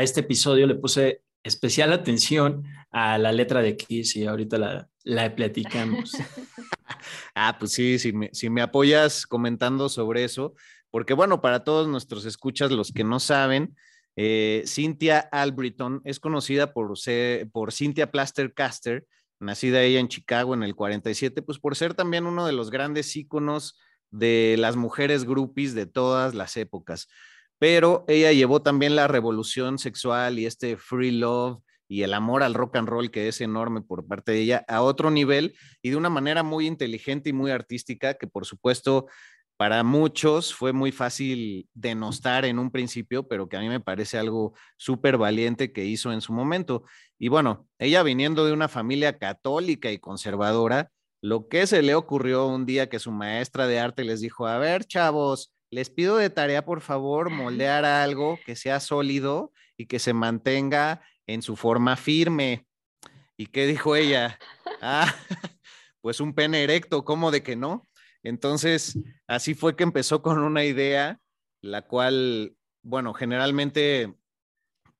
este episodio le puse especial atención a la letra de Kiss y ahorita la, la platicamos. <laughs> ah, pues sí, si si me apoyas comentando sobre eso, porque bueno, para todos nuestros escuchas, los que no saben, eh, Cynthia Albritton es conocida por, ser, por Cynthia Plastercaster, nacida ella en Chicago en el 47, pues por ser también uno de los grandes íconos de las mujeres groupies de todas las épocas. Pero ella llevó también la revolución sexual y este free love y el amor al rock and roll que es enorme por parte de ella a otro nivel y de una manera muy inteligente y muy artística que por supuesto para muchos fue muy fácil denostar en un principio, pero que a mí me parece algo súper valiente que hizo en su momento. Y bueno, ella viniendo de una familia católica y conservadora, lo que se le ocurrió un día que su maestra de arte les dijo, a ver, chavos, les pido de tarea, por favor, moldear algo que sea sólido y que se mantenga en su forma firme. ¿Y qué dijo ella? <laughs> Ah, <laughs> pues un pene erecto, ¿cómo de que no? Entonces, así fue que empezó con una idea, la cual, bueno, generalmente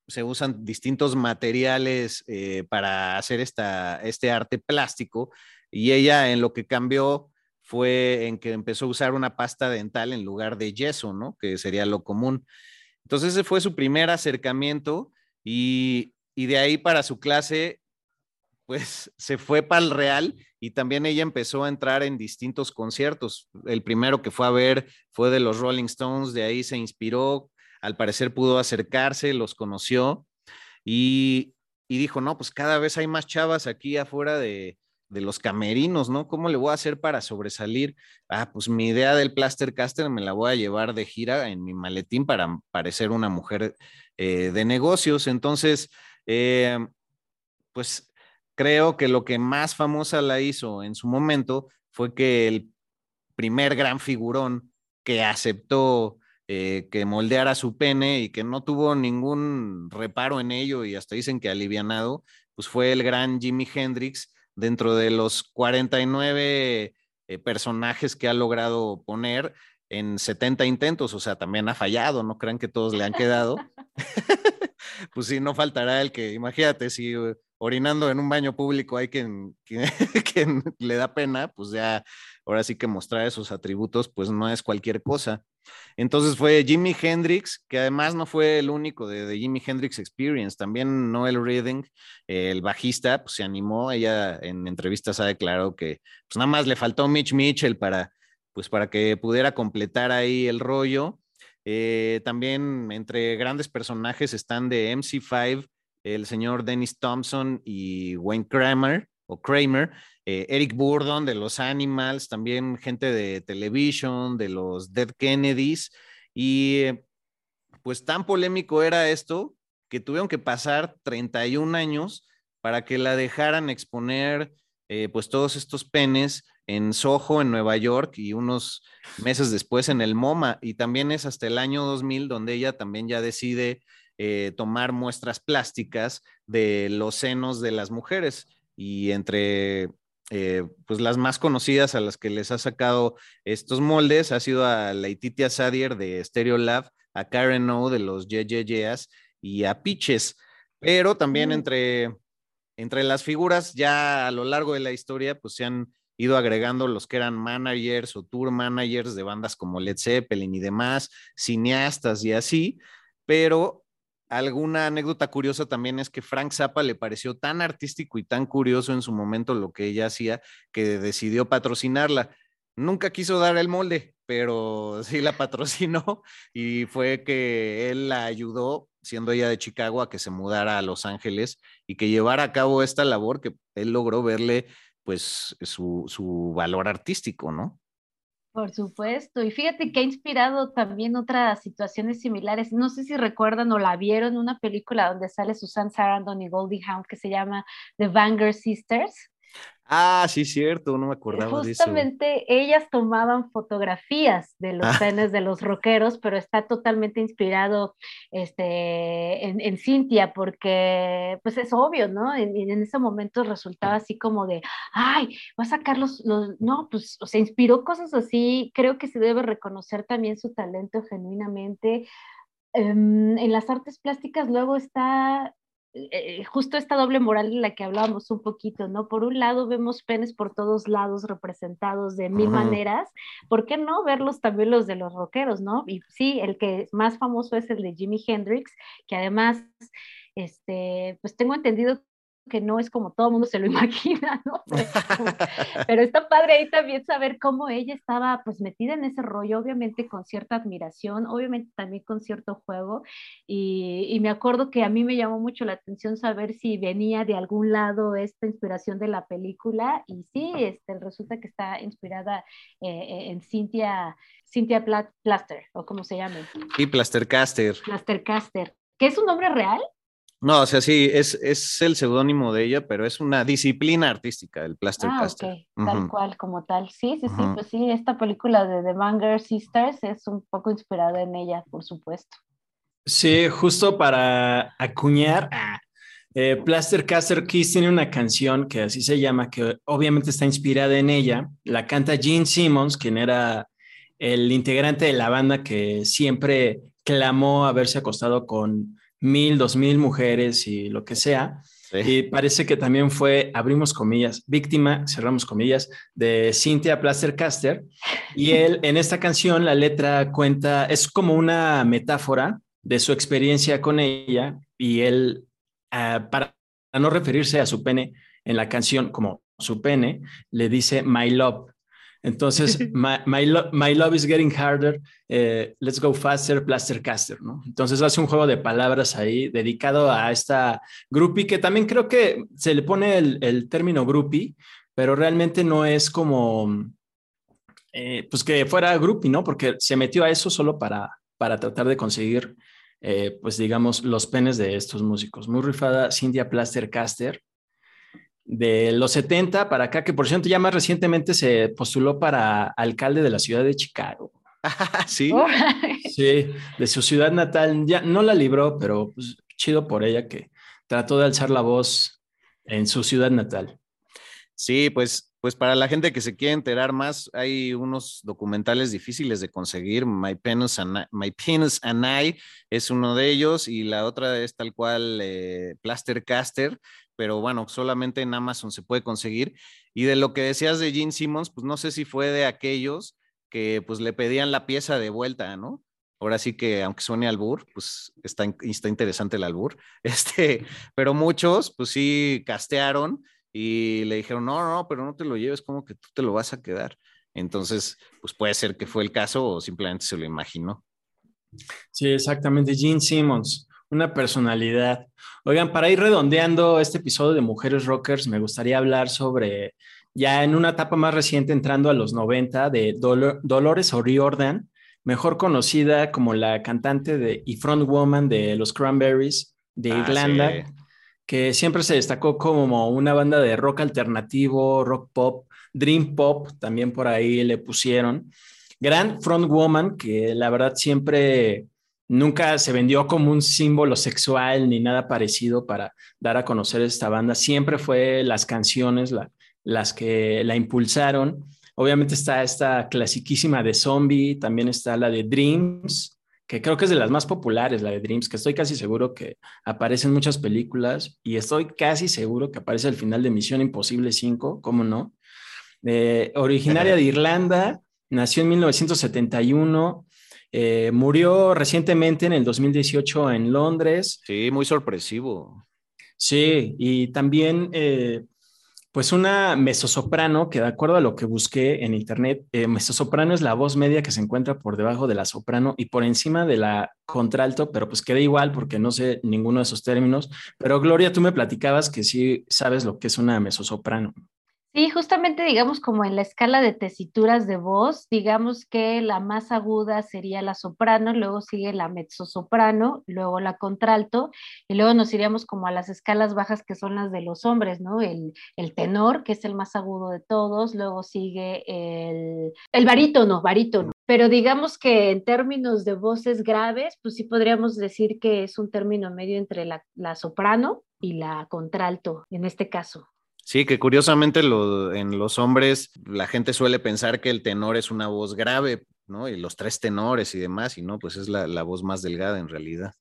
se usan distintos materiales eh, para hacer esta, este arte plástico y ella en lo que cambió fue en que empezó a usar una pasta dental en lugar de yeso, ¿no? Que sería lo común. Entonces ese fue su primer acercamiento y, y de ahí para su clase pues se fue para el Real y también ella empezó a entrar en distintos conciertos. El primero que fue a ver fue de los Rolling Stones, de ahí se inspiró, al parecer pudo acercarse, los conoció y, dijo, no, pues cada vez hay más chavas aquí afuera de, los camerinos, ¿no? ¿Cómo le voy a hacer para sobresalir? Ah, pues mi idea del Plastercaster me la voy a llevar de gira en mi maletín para parecer una mujer eh, de negocios. Entonces, eh, pues creo que lo que más famosa la hizo en su momento fue que el primer gran figurón que aceptó eh, que moldeara su pene y que no tuvo ningún reparo en ello y hasta dicen que alivianado, pues fue el gran Jimi Hendrix dentro de los 49 eh, personajes que ha logrado poner en 70 intentos, o sea, también ha fallado, no crean que todos le han quedado. <laughs> <laughs> pues sí, no faltará el que, imagínate, si orinando en un baño público hay quien, quien, <laughs> le da pena, pues ya ahora sí que mostrar esos atributos, pues no es cualquier cosa. Entonces fue Jimi Hendrix, que además no fue el único de, Jimi Hendrix Experience, también Noel Reading, el bajista, pues se animó, ella en entrevistas ha declarado que pues nada más le faltó Mitch Mitchell para, pues para que pudiera completar ahí el rollo. Eh, también entre grandes personajes están de MC5, el señor Dennis Thompson y Wayne Kramer o Kramer, eh, Eric Burdon de los Animals, también gente de Television, de los Dead Kennedys. Y pues tan polémico era esto que tuvieron que pasar 31 años para que la dejaran exponer eh, pues todos estos penes en Soho, en Nueva York, y unos meses después en el MoMA. Y también es hasta el año 2000 donde ella también ya decide eh, tomar muestras plásticas de los senos de las mujeres. Y entre eh, pues las más conocidas a las que les ha sacado estos moldes ha sido a Laetitia Sadier de Stereolab, a Karen O de los JJJs y a Pitches. Pero también mm. entre, entre las figuras ya a lo largo de la historia pues se han ido agregando los que eran managers o tour managers de bandas como Led Zeppelin y demás, cineastas y así, pero alguna anécdota curiosa también es que Frank Zappa le pareció tan artístico y tan curioso en su momento lo que ella hacía que decidió patrocinarla. Nunca quiso dar el molde, pero <laughs> sí la patrocinó y fue que él la ayudó, siendo ella de Chicago, a que se mudara a Los Ángeles y que llevara a cabo esta labor que él logró verle pues su, su valor artístico, ¿no? Por supuesto, y fíjate que ha inspirado también otras situaciones similares. No sé si recuerdan o la vieron, una película donde sale Susan Sarandon y Goldie Hawn que se llama The Vanguard Sisters. Ah, sí, cierto, no me acordaba de eso. Justamente ellas tomaban fotografías de los ah. penes de los rockeros, pero está totalmente inspirado este, en, en Cintia, porque pues es obvio, ¿no? En, en, ese momento resultaba así como de, ay, va a sacar los, los, no, pues se inspiró cosas así, creo que se debe reconocer también su talento genuinamente. Em, en las artes plásticas luego está eh, justo esta doble moral de la que hablábamos un poquito, ¿no? Por un lado vemos penes por todos lados representados de mil maneras, ¿por qué no verlos también los de los rockeros, ¿no? Y sí, el que más famoso es el de Jimi Hendrix, que además, este, pues tengo entendido que no es como todo el mundo se lo <laughs> imagina, ¿no? <laughs> Pero, está padre ahí también saber cómo ella estaba pues metida en ese rollo, obviamente con cierta admiración, obviamente también con cierto juego, y, y, me acuerdo que a mí me llamó mucho la atención saber si venía de algún lado esta inspiración de la película, y sí, este, resulta que está inspirada eh, en Cynthia, Cynthia Plaster, o como se llama. Sí, Plastercaster. Plastercaster, ¿que es un nombre real? No, o sea, sí, es, es el seudónimo de ella, pero es una disciplina artística, el Plaster ah, Ok, tal cual, como tal. Sí, sí, sí, pues sí, esta película de The Banger Sisters es un poco inspirada en ella, por supuesto. Sí, justo para acuñar, ah, eh, Plaster Caster Kiss tiene una canción que así se llama, que obviamente está inspirada en ella. La canta Gene Simmons, quien era el integrante de la banda que siempre clamó haberse acostado con mil, dos mil mujeres y lo que sea. Y parece que también fue, abrimos comillas, víctima, cerramos comillas, de Cynthia Plaster-Caster. Y <laughs> él, en esta canción, la letra cuenta, es como una metáfora de su experiencia con ella. Y él, ah, para no referirse a su pene en la canción como su pene, le dice My Love. Entonces, <laughs> my, love is getting harder, eh, let's go faster, plaster caster, ¿no? Entonces hace un juego de palabras ahí dedicado a esta groupie, que también creo que se le pone el, término groupie, pero realmente no es como, eh, pues que fuera groupie, ¿no? Porque se metió a eso solo para, para tratar de conseguir, eh, pues digamos, los penes de estos músicos. Muy rifada Cintia Plaster Caster de los 70 para acá, que por cierto ya más recientemente se postuló para alcalde de la ciudad de Chicago. <laughs> sí. Sí, de su ciudad natal. Ya no la libró, pero pues, chido por ella que trató de alzar la voz en su ciudad natal. Sí, pues pues para la gente que se quiere enterar más, hay unos documentales difíciles de conseguir. My Penis and I, My Penis and I es uno de ellos y la otra es tal cual eh, Plaster Caster, pero bueno, solamente en Amazon se puede conseguir. Y de lo que decías de Gene Simmons, pues no sé si fue de aquellos que pues le pedían la pieza de vuelta, ¿no? Ahora sí que, aunque suene albur, pues está, está interesante el albur. <laughs> Este, pero muchos, pues sí, castearon y le dijeron, no, no, pero no te lo lleves, como que tú te lo vas a quedar. Entonces, pues puede ser que fue el caso o simplemente se lo imaginó. Sí, exactamente. Gene Simmons, una personalidad. Oigan, para ir redondeando este episodio de Mujeres Rockers, me gustaría hablar sobre, ya en una etapa más reciente, entrando a los 90, de Dolores O'Riordan, mejor conocida como la cantante de, y frontwoman de los Cranberries de ah, Irlanda que siempre se destacó como una banda de rock alternativo, rock pop, dream pop, también por ahí le pusieron. Gran frontwoman que la verdad siempre nunca se vendió como un símbolo sexual ni nada parecido para dar a conocer esta banda. Siempre fue las canciones las que la impulsaron. Obviamente está esta clasiquísima de Zombie, también está la de Dreams, que creo que es de las más populares, la de Dreams, que estoy casi seguro que aparece en muchas películas y estoy casi seguro que aparece al final de Misión Imposible 5, ¿cómo no? Eh, originaria <laughs> de Irlanda, nació en 1971, eh, murió recientemente en el 2018 en Londres. Sí, muy sorpresivo. Sí, y también eh, pues una mezzosoprano, que de acuerdo a lo que busqué en internet, eh, mezzosoprano es la voz media que se encuentra por debajo de la soprano y por encima de la contralto, pero pues queda igual porque no sé ninguno de esos términos. Pero Gloria, tú me platicabas que sí sabes lo que es una mezzosoprano. Sí, justamente digamos como en la escala de tesituras de voz, digamos que la más aguda sería la soprano, luego sigue la mezzosoprano, luego la contralto y luego nos iríamos como a las escalas bajas que son las de los hombres, ¿no? El, tenor, que es el más agudo de todos, luego sigue el, el barítono, barítono. Pero digamos que en términos de voces graves, pues sí podríamos decir que es un término medio entre la soprano y la contralto en este caso. Sí, que curiosamente en los hombres la gente suele pensar que el tenor es una voz grave, ¿no? Y los tres tenores y demás, y no, pues es la voz más delgada en realidad.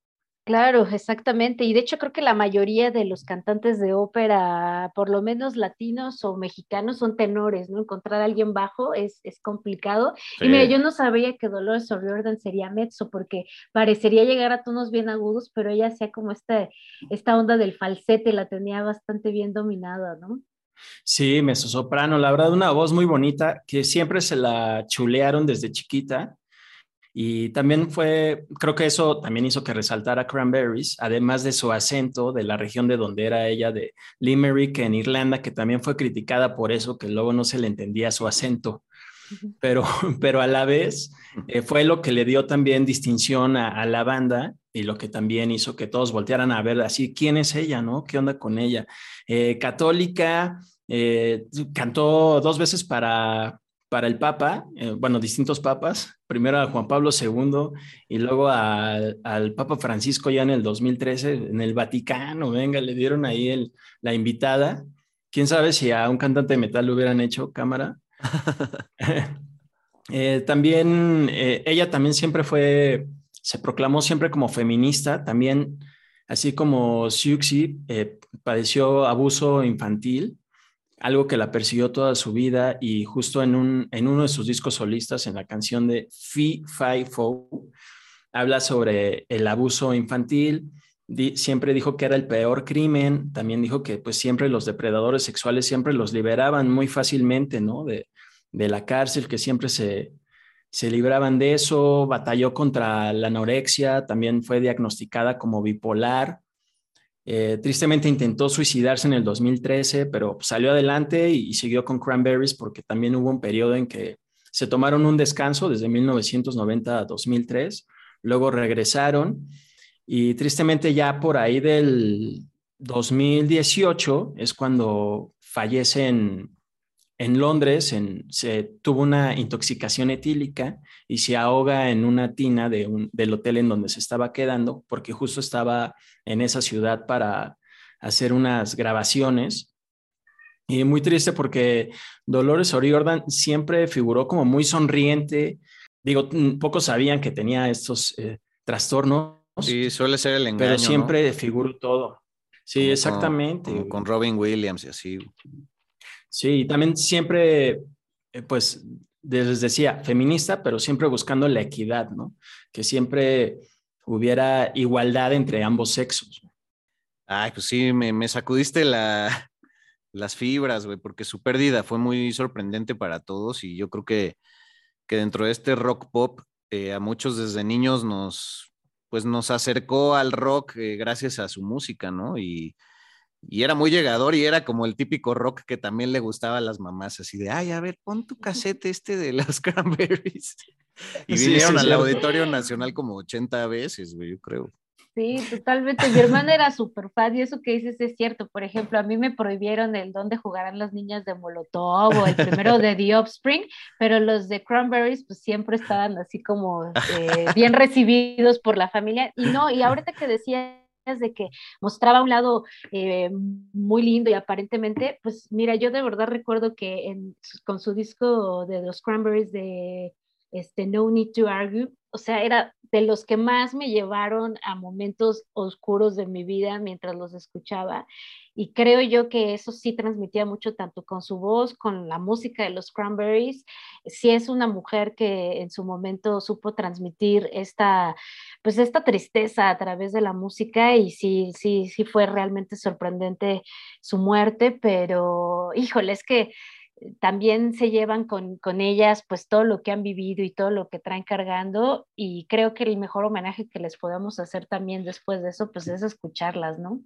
Claro, exactamente. Y de hecho creo que la mayoría de los cantantes de ópera, por lo menos latinos o mexicanos, son tenores, ¿no? Encontrar a alguien bajo es, es complicado. Y mira, yo no sabía que Dolores O'Riordan sería mezzo, porque parecería llegar a tonos bien agudos, pero ella hacía como esta, esta onda del falsete, la tenía bastante bien dominada, ¿no? Sí, mezzo soprano, la verdad, una voz muy bonita que siempre se la chulearon desde chiquita y también fue, creo que eso también hizo que resaltara Cranberries, además de su acento de la región de donde era ella, de Limerick en Irlanda, que también fue criticada por eso, que luego no se le entendía su acento. Pero, <laughs> pero a la vez eh, fue lo que le dio también distinción a, la banda y lo que también hizo que todos voltearan a ver así, ¿quién es ella, no? ¿Qué onda con ella? Eh, católica, eh, cantó dos veces para, para el Papa, eh, bueno, distintos papas, primero a Juan Pablo II y luego al, Papa Francisco ya en el 2013 en el Vaticano, venga, le dieron ahí el, la invitada. ¿Quién sabe si a un cantante de metal le hubieran hecho cámara? <laughs> Eh, también, eh, ella también siempre fue, se proclamó siempre como feminista, también, así como Siuxi, padeció abuso infantil algo que la persiguió toda su vida y justo en, un, en uno de sus discos solistas, en la canción de Fi Fi Fo, habla sobre el abuso infantil, siempre dijo que era el peor crimen, también dijo que pues siempre los depredadores sexuales siempre los liberaban muy fácilmente, ¿no? De, de la cárcel, que siempre se, se libraban de eso, batalló contra la anorexia, también fue diagnosticada como bipolar, eh, tristemente intentó suicidarse en el 2013, pero salió adelante y, siguió con Cranberries porque también hubo un periodo en que se tomaron un descanso desde 1990 a 2003, luego regresaron y tristemente ya por ahí del 2018 es cuando fallecen en Londres se tuvo una intoxicación etílica y se ahoga en una tina de del hotel en donde se estaba quedando, porque justo estaba en esa ciudad para hacer unas grabaciones. Y muy triste porque Dolores O'Riordan siempre figuró como muy sonriente. Digo, pocos sabían que tenía estos eh, trastornos. Sí, suele ser el engaño. Pero siempre figuró todo. Sí, exactamente. Con, Robin Williams y así. Sí, también siempre, eh, pues, les decía, feminista, pero siempre buscando la equidad, ¿no? Que siempre hubiera igualdad entre ambos sexos. Ay, pues sí, me, sacudiste la, <laughs> las fibras, güey, porque su pérdida fue muy sorprendente para todos y yo creo que, que dentro de este rock pop, eh, a muchos desde niños nos, pues nos acercó al rock eh, gracias a su música, ¿no? Y, y, era muy llegador y era como el típico rock que también le gustaba a las mamás, así de, ay, a ver, pon tu casete este de las <laughs> Cranberries. <laughs> Y vinieron al Auditorio Nacional como 80 veces, güey, yo creo. Sí, totalmente. Mi hermana era súper fan y eso que dices es cierto. Por ejemplo, a mí me prohibieron el dónde jugarán las niñas de Molotov o el primero de The Offspring, pero los de Cranberries pues siempre estaban así como eh, bien recibidos por la familia. Y no, y ahorita que decías de que mostraba un lado eh, muy lindo y aparentemente, pues mira, yo de verdad recuerdo que en, con su disco de los Cranberries de este, No Need to Argue, o sea, era de los que más me llevaron a momentos oscuros de mi vida mientras los escuchaba. Y creo yo que eso sí transmitía mucho tanto con su voz, con la música de los Cranberries. Sí es una mujer que en su momento supo transmitir esta, pues esta tristeza a través de la música y sí, sí, sí fue realmente sorprendente su muerte, pero híjole, es que también se llevan con, ellas pues todo lo que han vivido y todo lo que traen cargando y creo que el mejor homenaje que les podemos hacer también después de eso pues es escucharlas, ¿no?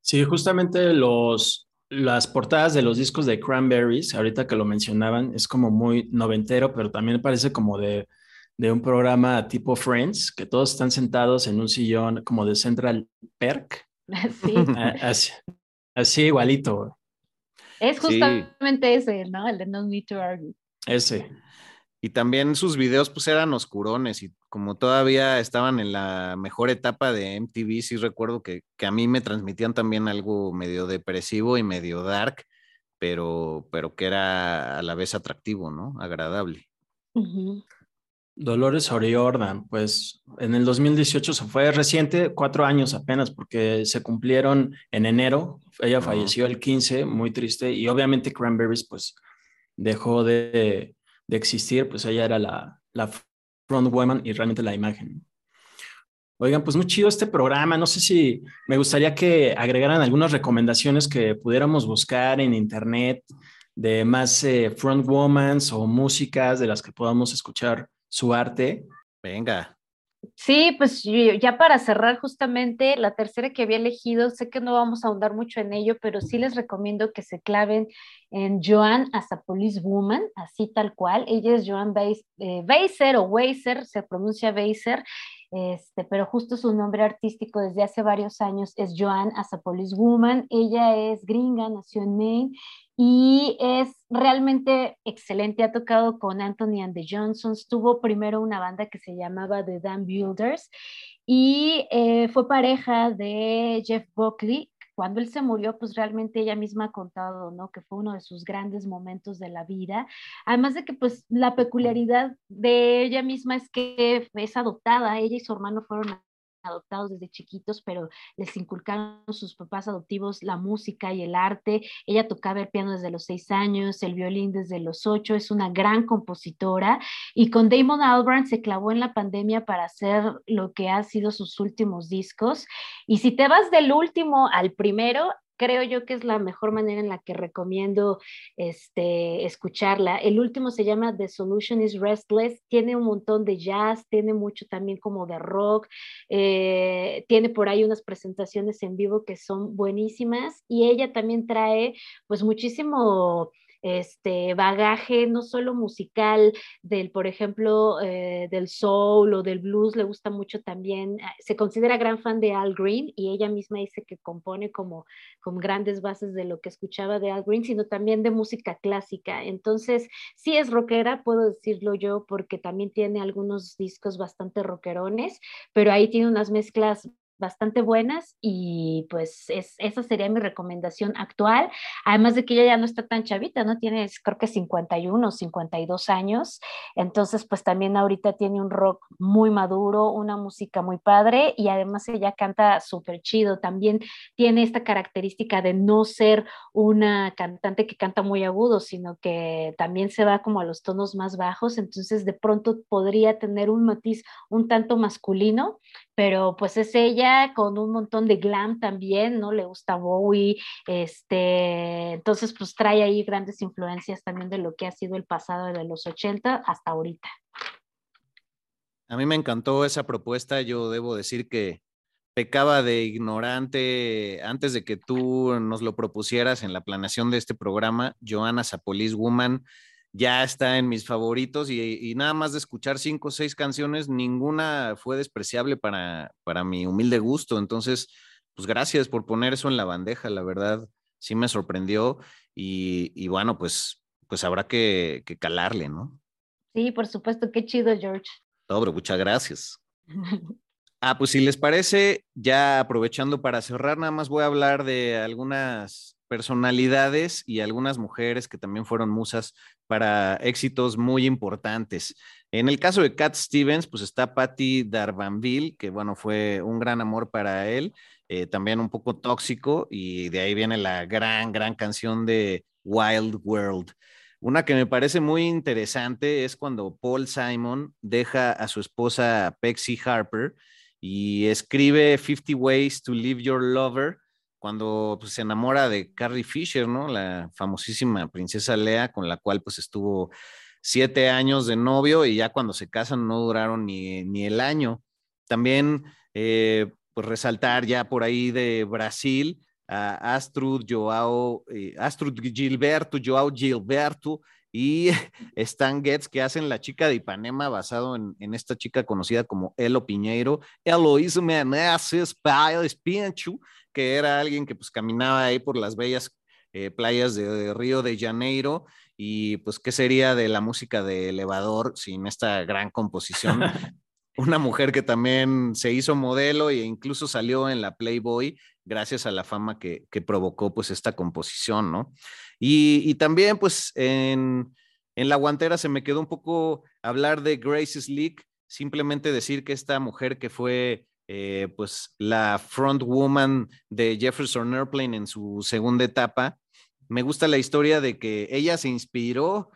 Sí, justamente los, las portadas de los discos de Cranberries, ahorita que lo mencionaban, es como muy noventero, pero también parece como de, un programa tipo Friends, que todos están sentados en un sillón como de Central Perk. <laughs> Sí. Así, así igualito. Es justamente ese, ¿no? El de No Need to Argue. Ese. Y también sus videos pues eran oscurones y como todavía estaban en la mejor etapa de MTV, sí recuerdo que, a mí me transmitían también algo medio depresivo y medio dark, pero, pero que era a la vez atractivo, ¿no? Agradable. Dolores O'Riordan, pues en el 2018 se fue reciente, cuatro años apenas, porque se cumplieron en enero. Ella falleció el 15, muy triste, y obviamente Cranberries, pues dejó de, existir, pues ella era la, la front woman y realmente la imagen. Oigan, pues muy chido este programa. No sé si me gustaría que agregaran algunas recomendaciones que pudiéramos buscar en internet de más eh, front womans o músicas de las que podamos escuchar su arte. Venga. Sí, pues ya para cerrar justamente la tercera que había elegido, sé que no vamos a ahondar mucho en ello, pero sí les recomiendo que se claven en Joan as a Police Woman, así tal cual. Ella es Joan Weiser eh, o Weiser, se pronuncia Weiser, este, pero justo su nombre artístico desde hace varios años es Joan as a Police Woman. Ella es gringa, nació en Maine y es realmente excelente. Ha tocado con Anthony and the Johnsons. Tuvo primero una banda que se llamaba The Dam Builders y eh, fue pareja de Jeff Buckley. Cuando él se murió, pues realmente ella misma ha contado, ¿no? Que fue uno de sus grandes momentos de la vida. Además de que, pues, la peculiaridad de ella misma es que es adoptada. Ella y su hermano fueron adoptados desde chiquitos, pero les inculcaron sus papás adoptivos la música y el arte. Ella tocaba el piano desde los seis años, el violín desde los ocho, es una gran compositora y con Damon Albarn se clavó en la pandemia para hacer lo que ha sido sus últimos discos. Y si te vas del último al primero, creo yo que es la mejor manera en la que recomiendo este, escucharla. El último se llama The Solution is Restless, tiene un montón de jazz, tiene mucho también como de rock, eh, tiene por ahí unas presentaciones en vivo que son buenísimas y ella también trae pues muchísimo este bagaje no solo musical del, por ejemplo, eh, del soul o del blues, le gusta mucho también, ah, se considera gran fan de Al Green y ella misma dice que compone como con grandes bases de lo que escuchaba de Al Green, sino también de música clásica. Entonces, sí es rockera, puedo decirlo yo, porque también tiene algunos discos bastante rockerones, pero ahí tiene unas mezclas bastante buenas y pues es, esa sería mi recomendación actual, además de que ella ya no está tan chavita, ¿no? Tiene creo que 51, 52 años, entonces pues también ahorita tiene un rock muy maduro, una música muy padre y además ella canta súper chido, también tiene esta característica de no ser una cantante que canta muy agudo, sino que también se va como a los tonos más bajos, entonces de pronto podría tener un matiz un tanto masculino, pero pues es ella con un montón de glam también, ¿no? Le gusta Bowie, este, entonces pues trae ahí grandes influencias también de lo que ha sido el pasado de los 80 hasta ahorita. A mí me encantó esa propuesta, yo debo decir que pecaba de ignorante antes de que tú nos lo propusieras en la planeación de este programa, Joanna Sapolis Woman ya está en mis favoritos y, nada más de escuchar cinco o seis canciones, ninguna fue despreciable para, para mi humilde gusto. Entonces, pues gracias por poner eso en la bandeja, la verdad, sí me sorprendió y, bueno, pues, pues habrá que, que, calarle, ¿no? Sí, por supuesto, qué chido, George. Dobro, muchas gracias. <laughs> Ah, pues si les parece, ya aprovechando para cerrar, nada más voy a hablar de algunas personalidades y algunas mujeres que también fueron musas para éxitos muy importantes. En el caso de Cat Stevens, pues está Patty Darvanville, que bueno, fue un gran amor para él, eh, también un poco tóxico, y de ahí viene la gran, gran canción de Wild World. Una que me parece muy interesante es cuando Paul Simon deja a su esposa Pexy Harper y escribe 50 Ways to Leave Your Lover cuando pues, se enamora de Carrie Fisher, ¿no? La famosísima princesa Lea, con la cual pues estuvo siete años de novio y ya cuando se casan no duraron ni, el año. También, eh, pues resaltar ya por ahí de Brasil a Astrud Joao, eh, Astrud Gilberto, Joao Gilberto y <laughs> Stan Getz, que hacen La Chica de Ipanema, basado en, esta chica conocida como Elo Piñeiro, Eloísa Meneses Pailes Pinchu, que era alguien que pues caminaba ahí por las bellas eh, playas de, Río de Janeiro y pues qué sería de la música de elevador sin esta gran composición. <laughs> Una mujer que también se hizo modelo e incluso salió en la Playboy gracias a la fama que, provocó pues esta composición, ¿no? Y, también pues en, la guantera se me quedó un poco hablar de Grace Slick, simplemente decir que esta mujer que fue eh, pues la front woman de Jefferson Airplane en su segunda etapa. Me gusta la historia de que ella se inspiró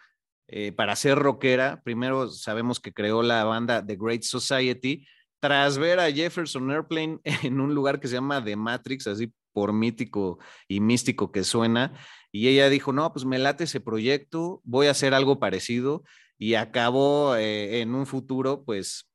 eh, para ser rockera. Primero sabemos que creó la banda The Great Society tras ver a Jefferson Airplane <laughs> en un lugar que se llama The Matrix, así por mítico y místico que suena. Y ella dijo, no, pues me late ese proyecto, voy a hacer algo parecido. Y acabó eh, en un futuro, pues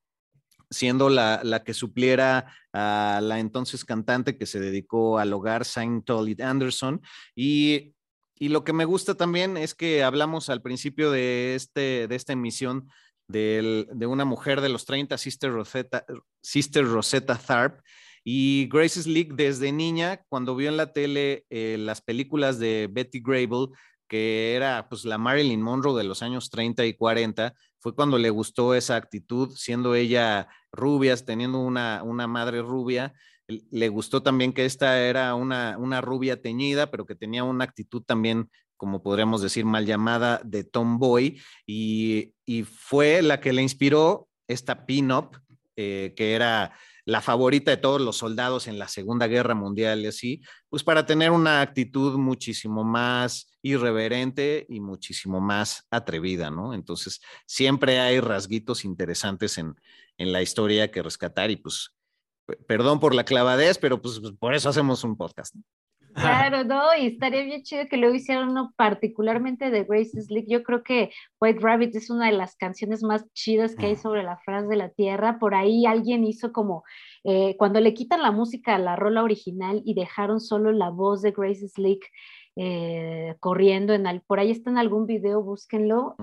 siendo la, que supliera a la entonces cantante que se dedicó al hogar, Saint Tolit Anderson. Y, lo que me gusta también es que hablamos al principio de, este, de esta emisión de una mujer de los 30, Sister Rosetta, Sister Rosetta Tharp. Y Grace Slick desde niña, cuando vio en la tele eh, las películas de Betty Grable, que era pues la Marilyn Monroe de los años 30 y 40, fue cuando le gustó esa actitud, siendo ella rubia, teniendo una, una madre rubia. Le gustó también que esta era una, una rubia teñida, pero que tenía una actitud también, como podríamos decir, mal llamada de tomboy, y, y fue la que le inspiró esta pin-up, eh, que era la favorita de todos los soldados en la Segunda Guerra Mundial y así, pues para tener una actitud muchísimo más irreverente y muchísimo más atrevida, ¿no? Entonces, siempre hay rasguitos interesantes en, en la historia que rescatar y pues, perdón por la clavadez, pero pues por eso hacemos un podcast. Claro, <laughs> no, y estaría bien chido que lo hicieran uno particularmente de Grace Slick. Yo creo que White Rabbit es una de las canciones más chidas que hay sobre la frase de la tierra. Por ahí alguien hizo como, eh, cuando le quitan la música a la rola original y dejaron solo la voz de Grace Slick eh, corriendo en al, por ahí está en algún video, búsquenlo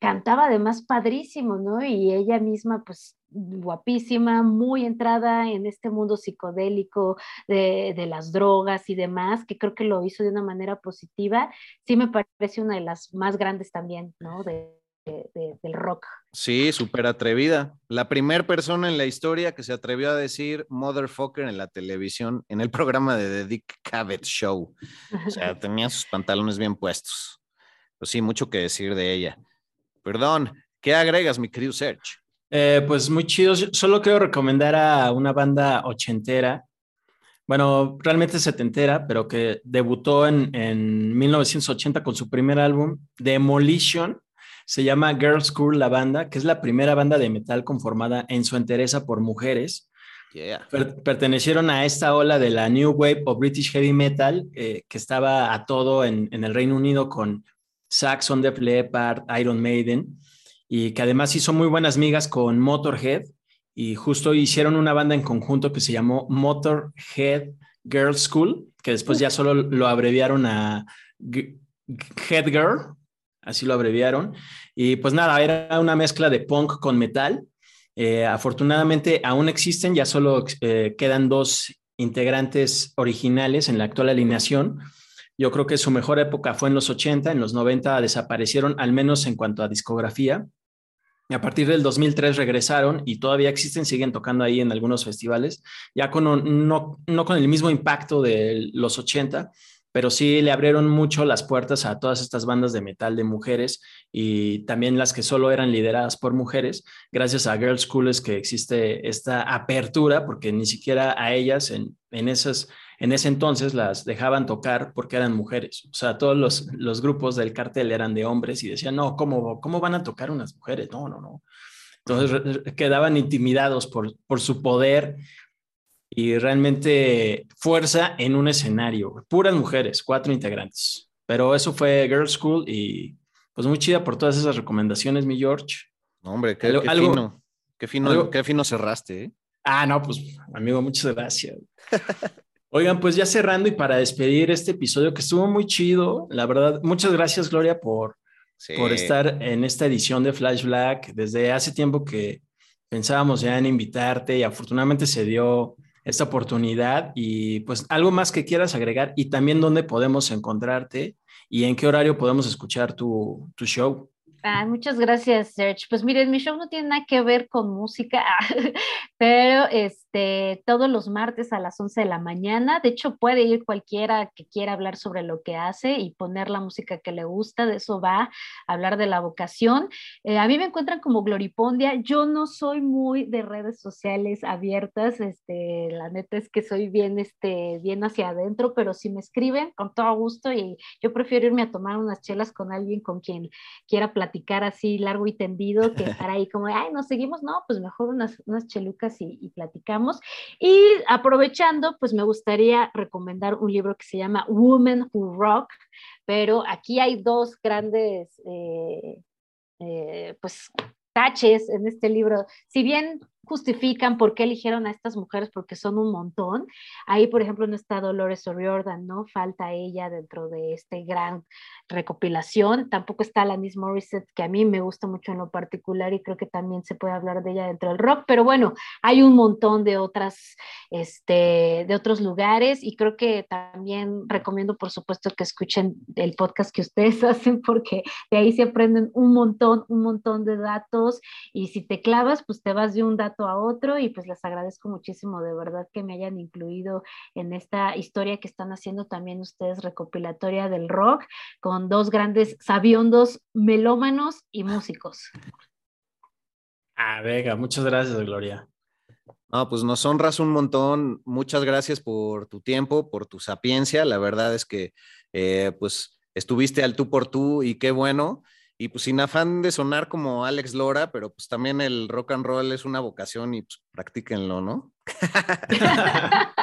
cantaba además padrísimo, ¿no? Y ella misma, pues guapísima, muy entrada en este mundo psicodélico de, las drogas y demás, que creo que lo hizo de una manera positiva. Sí me parece una de las más grandes también, ¿no? De, del rock Sí, súper atrevida. La primera persona en la historia que se atrevió a decir motherfucker en la televisión, en el programa de The Dick Cavett Show. O sea, <laughs> tenía sus pantalones bien puestos. Pues sí, mucho que decir de ella. Perdón, ¿qué agregas, mi querido Serge? Eh, pues muy chido. Solo quiero recomendar a una banda ochentera, bueno, realmente setentera, pero que debutó en, en 1980 con su primer álbum, Demolition se llama Girls School la banda, que es la primera banda de metal conformada en su entereza por mujeres. pertenecieron a esta ola de la New Wave o British Heavy Metal, eh, que estaba a todo en, el Reino Unido con Saxon, Def Leppard, Iron Maiden, y que además hizo muy buenas migas con Motorhead, y justo hicieron una banda en conjunto que se llamó Motorhead Girls School, que después ya solo lo abreviaron a Head Girl, así lo abreviaron. Y pues nada, era una mezcla de punk con metal. Eh, afortunadamente aún existen, ya solo eh, quedan dos integrantes originales en la actual alineación. Yo creo que su mejor época fue en los 80, en los 90 desaparecieron, al menos en cuanto a discografía. Y a partir del 2003 regresaron y todavía existen, siguen tocando ahí en algunos festivales, ya con no, no con el mismo impacto de los 80, pero sí le abrieron mucho las puertas a todas estas bandas de metal de mujeres y también las que solo eran lideradas por mujeres. Gracias a Girls School es que existe esta apertura, porque ni siquiera a ellas en, en, esas, en ese entonces las dejaban tocar porque eran mujeres. O sea, todos los, los grupos del cartel eran de hombres y decían, no, ¿cómo, ¿cómo van a tocar unas mujeres? No, no, no. Entonces quedaban intimidados por, por su poder y realmente fuerza en un escenario. Puras mujeres, cuatro integrantes. Pero eso fue Girl School y pues muy chida por todas esas recomendaciones, mi George. hombre, qué, fino. Qué fino, qué fino cerraste. ¿eh? Ah, no, pues amigo, muchas gracias. <laughs> Oigan, pues ya cerrando y para despedir este episodio que estuvo muy chido, la verdad, muchas gracias Gloria por, por estar en esta edición de Flash Black. Desde hace tiempo que pensábamos ya en invitarte y afortunadamente se dio esta oportunidad y pues algo más que quieras agregar y también dónde podemos encontrarte y en qué horario podemos escuchar tu, tu show. Ah, muchas gracias, Serge. Pues miren, mi show no tiene nada que ver con música, <laughs> pero este, todos los martes a las 11 de la mañana, de hecho puede ir cualquiera que quiera hablar sobre lo que hace y poner la música que le gusta, de eso va a hablar de la vocación. Eh, a mí me encuentran como Gloripondia, yo no soy muy de redes sociales abiertas, este, la neta es que soy bien, este, bien hacia adentro, pero si me escriben, con todo gusto y yo prefiero irme a tomar unas chelas con alguien con quien quiera platicar así largo y tendido que <laughs> estar ahí como, ay, nos seguimos, no, pues mejor unas, unas chelucas y, y, platicamos. Y aprovechando, pues me gustaría recomendar un libro que se llama Women Who Rock, pero aquí hay dos grandes, eh, eh, pues, taches en este libro. Si bien justifican por qué eligieron a estas mujeres, porque son un montón. Ahí, por ejemplo, no está Dolores O'Riordan, ¿no? Falta ella dentro de este gran recopilación. Tampoco está la Miss Morissette, que a mí me gusta mucho en lo particular y creo que también se puede hablar de ella dentro del rock, pero bueno, hay un montón de otras, este, de otros lugares y creo que también recomiendo, por supuesto, que escuchen el podcast que ustedes <laughs> hacen porque de ahí se aprenden un montón, un montón de datos y si te clavas, pues te vas de un dato a otro y pues les agradezco muchísimo de verdad que me hayan incluido en esta historia que están haciendo también ustedes recopilatoria del rock con dos grandes sabiondos melómanos y músicos. Ah, venga, muchas gracias, Gloria. No, pues nos honras un montón. Muchas gracias por tu tiempo, por tu sapiencia. La verdad es que, eh, pues, estuviste al tú por tú y qué bueno. Y pues sin afán de sonar como Alex Lora, pero pues también el rock and roll es una vocación y pues practíquenlo, ¿no? <laughs>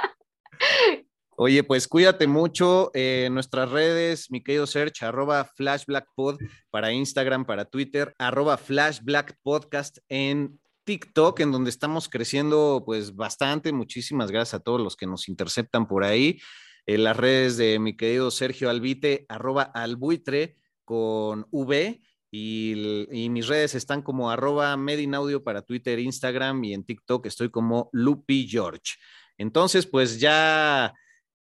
Oye, pues cuídate mucho. en nuestras redes, mi querido Search, arroba flashblackpod para Instagram, para Twitter, arroba flashblackpodcast en TikTok, en donde estamos creciendo pues bastante. Muchísimas gracias a todos los que nos interceptan por ahí. En las redes de mi querido Sergio Albite, arroba albuitre con V y, mis redes están como arroba Medinaudio para Twitter, Instagram y en TikTok estoy como Lupi George. Entonces, pues ya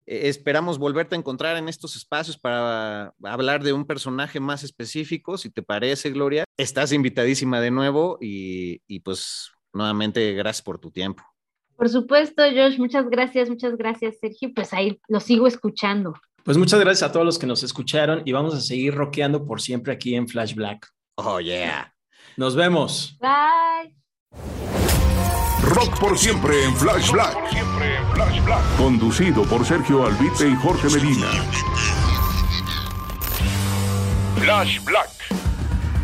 Eh, esperamos volverte a encontrar en estos espacios para hablar de un personaje más específico, si te parece, Gloria. Estás invitadísima de nuevo y, pues nuevamente gracias por tu tiempo. Por supuesto, Josh, muchas gracias, muchas gracias, Sergio. Pues ahí lo sigo escuchando. Pues muchas gracias a todos los que nos escucharon y vamos a seguir rockeando por siempre aquí en Flash Black. Oh, yeah. Nos vemos. Bye. Rock por siempre en Flash Black. Conducido por Sergio Albite y Jorge Medina. Flash Black.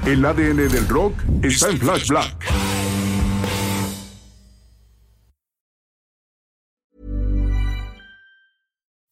El ADN del rock está en Flash Black.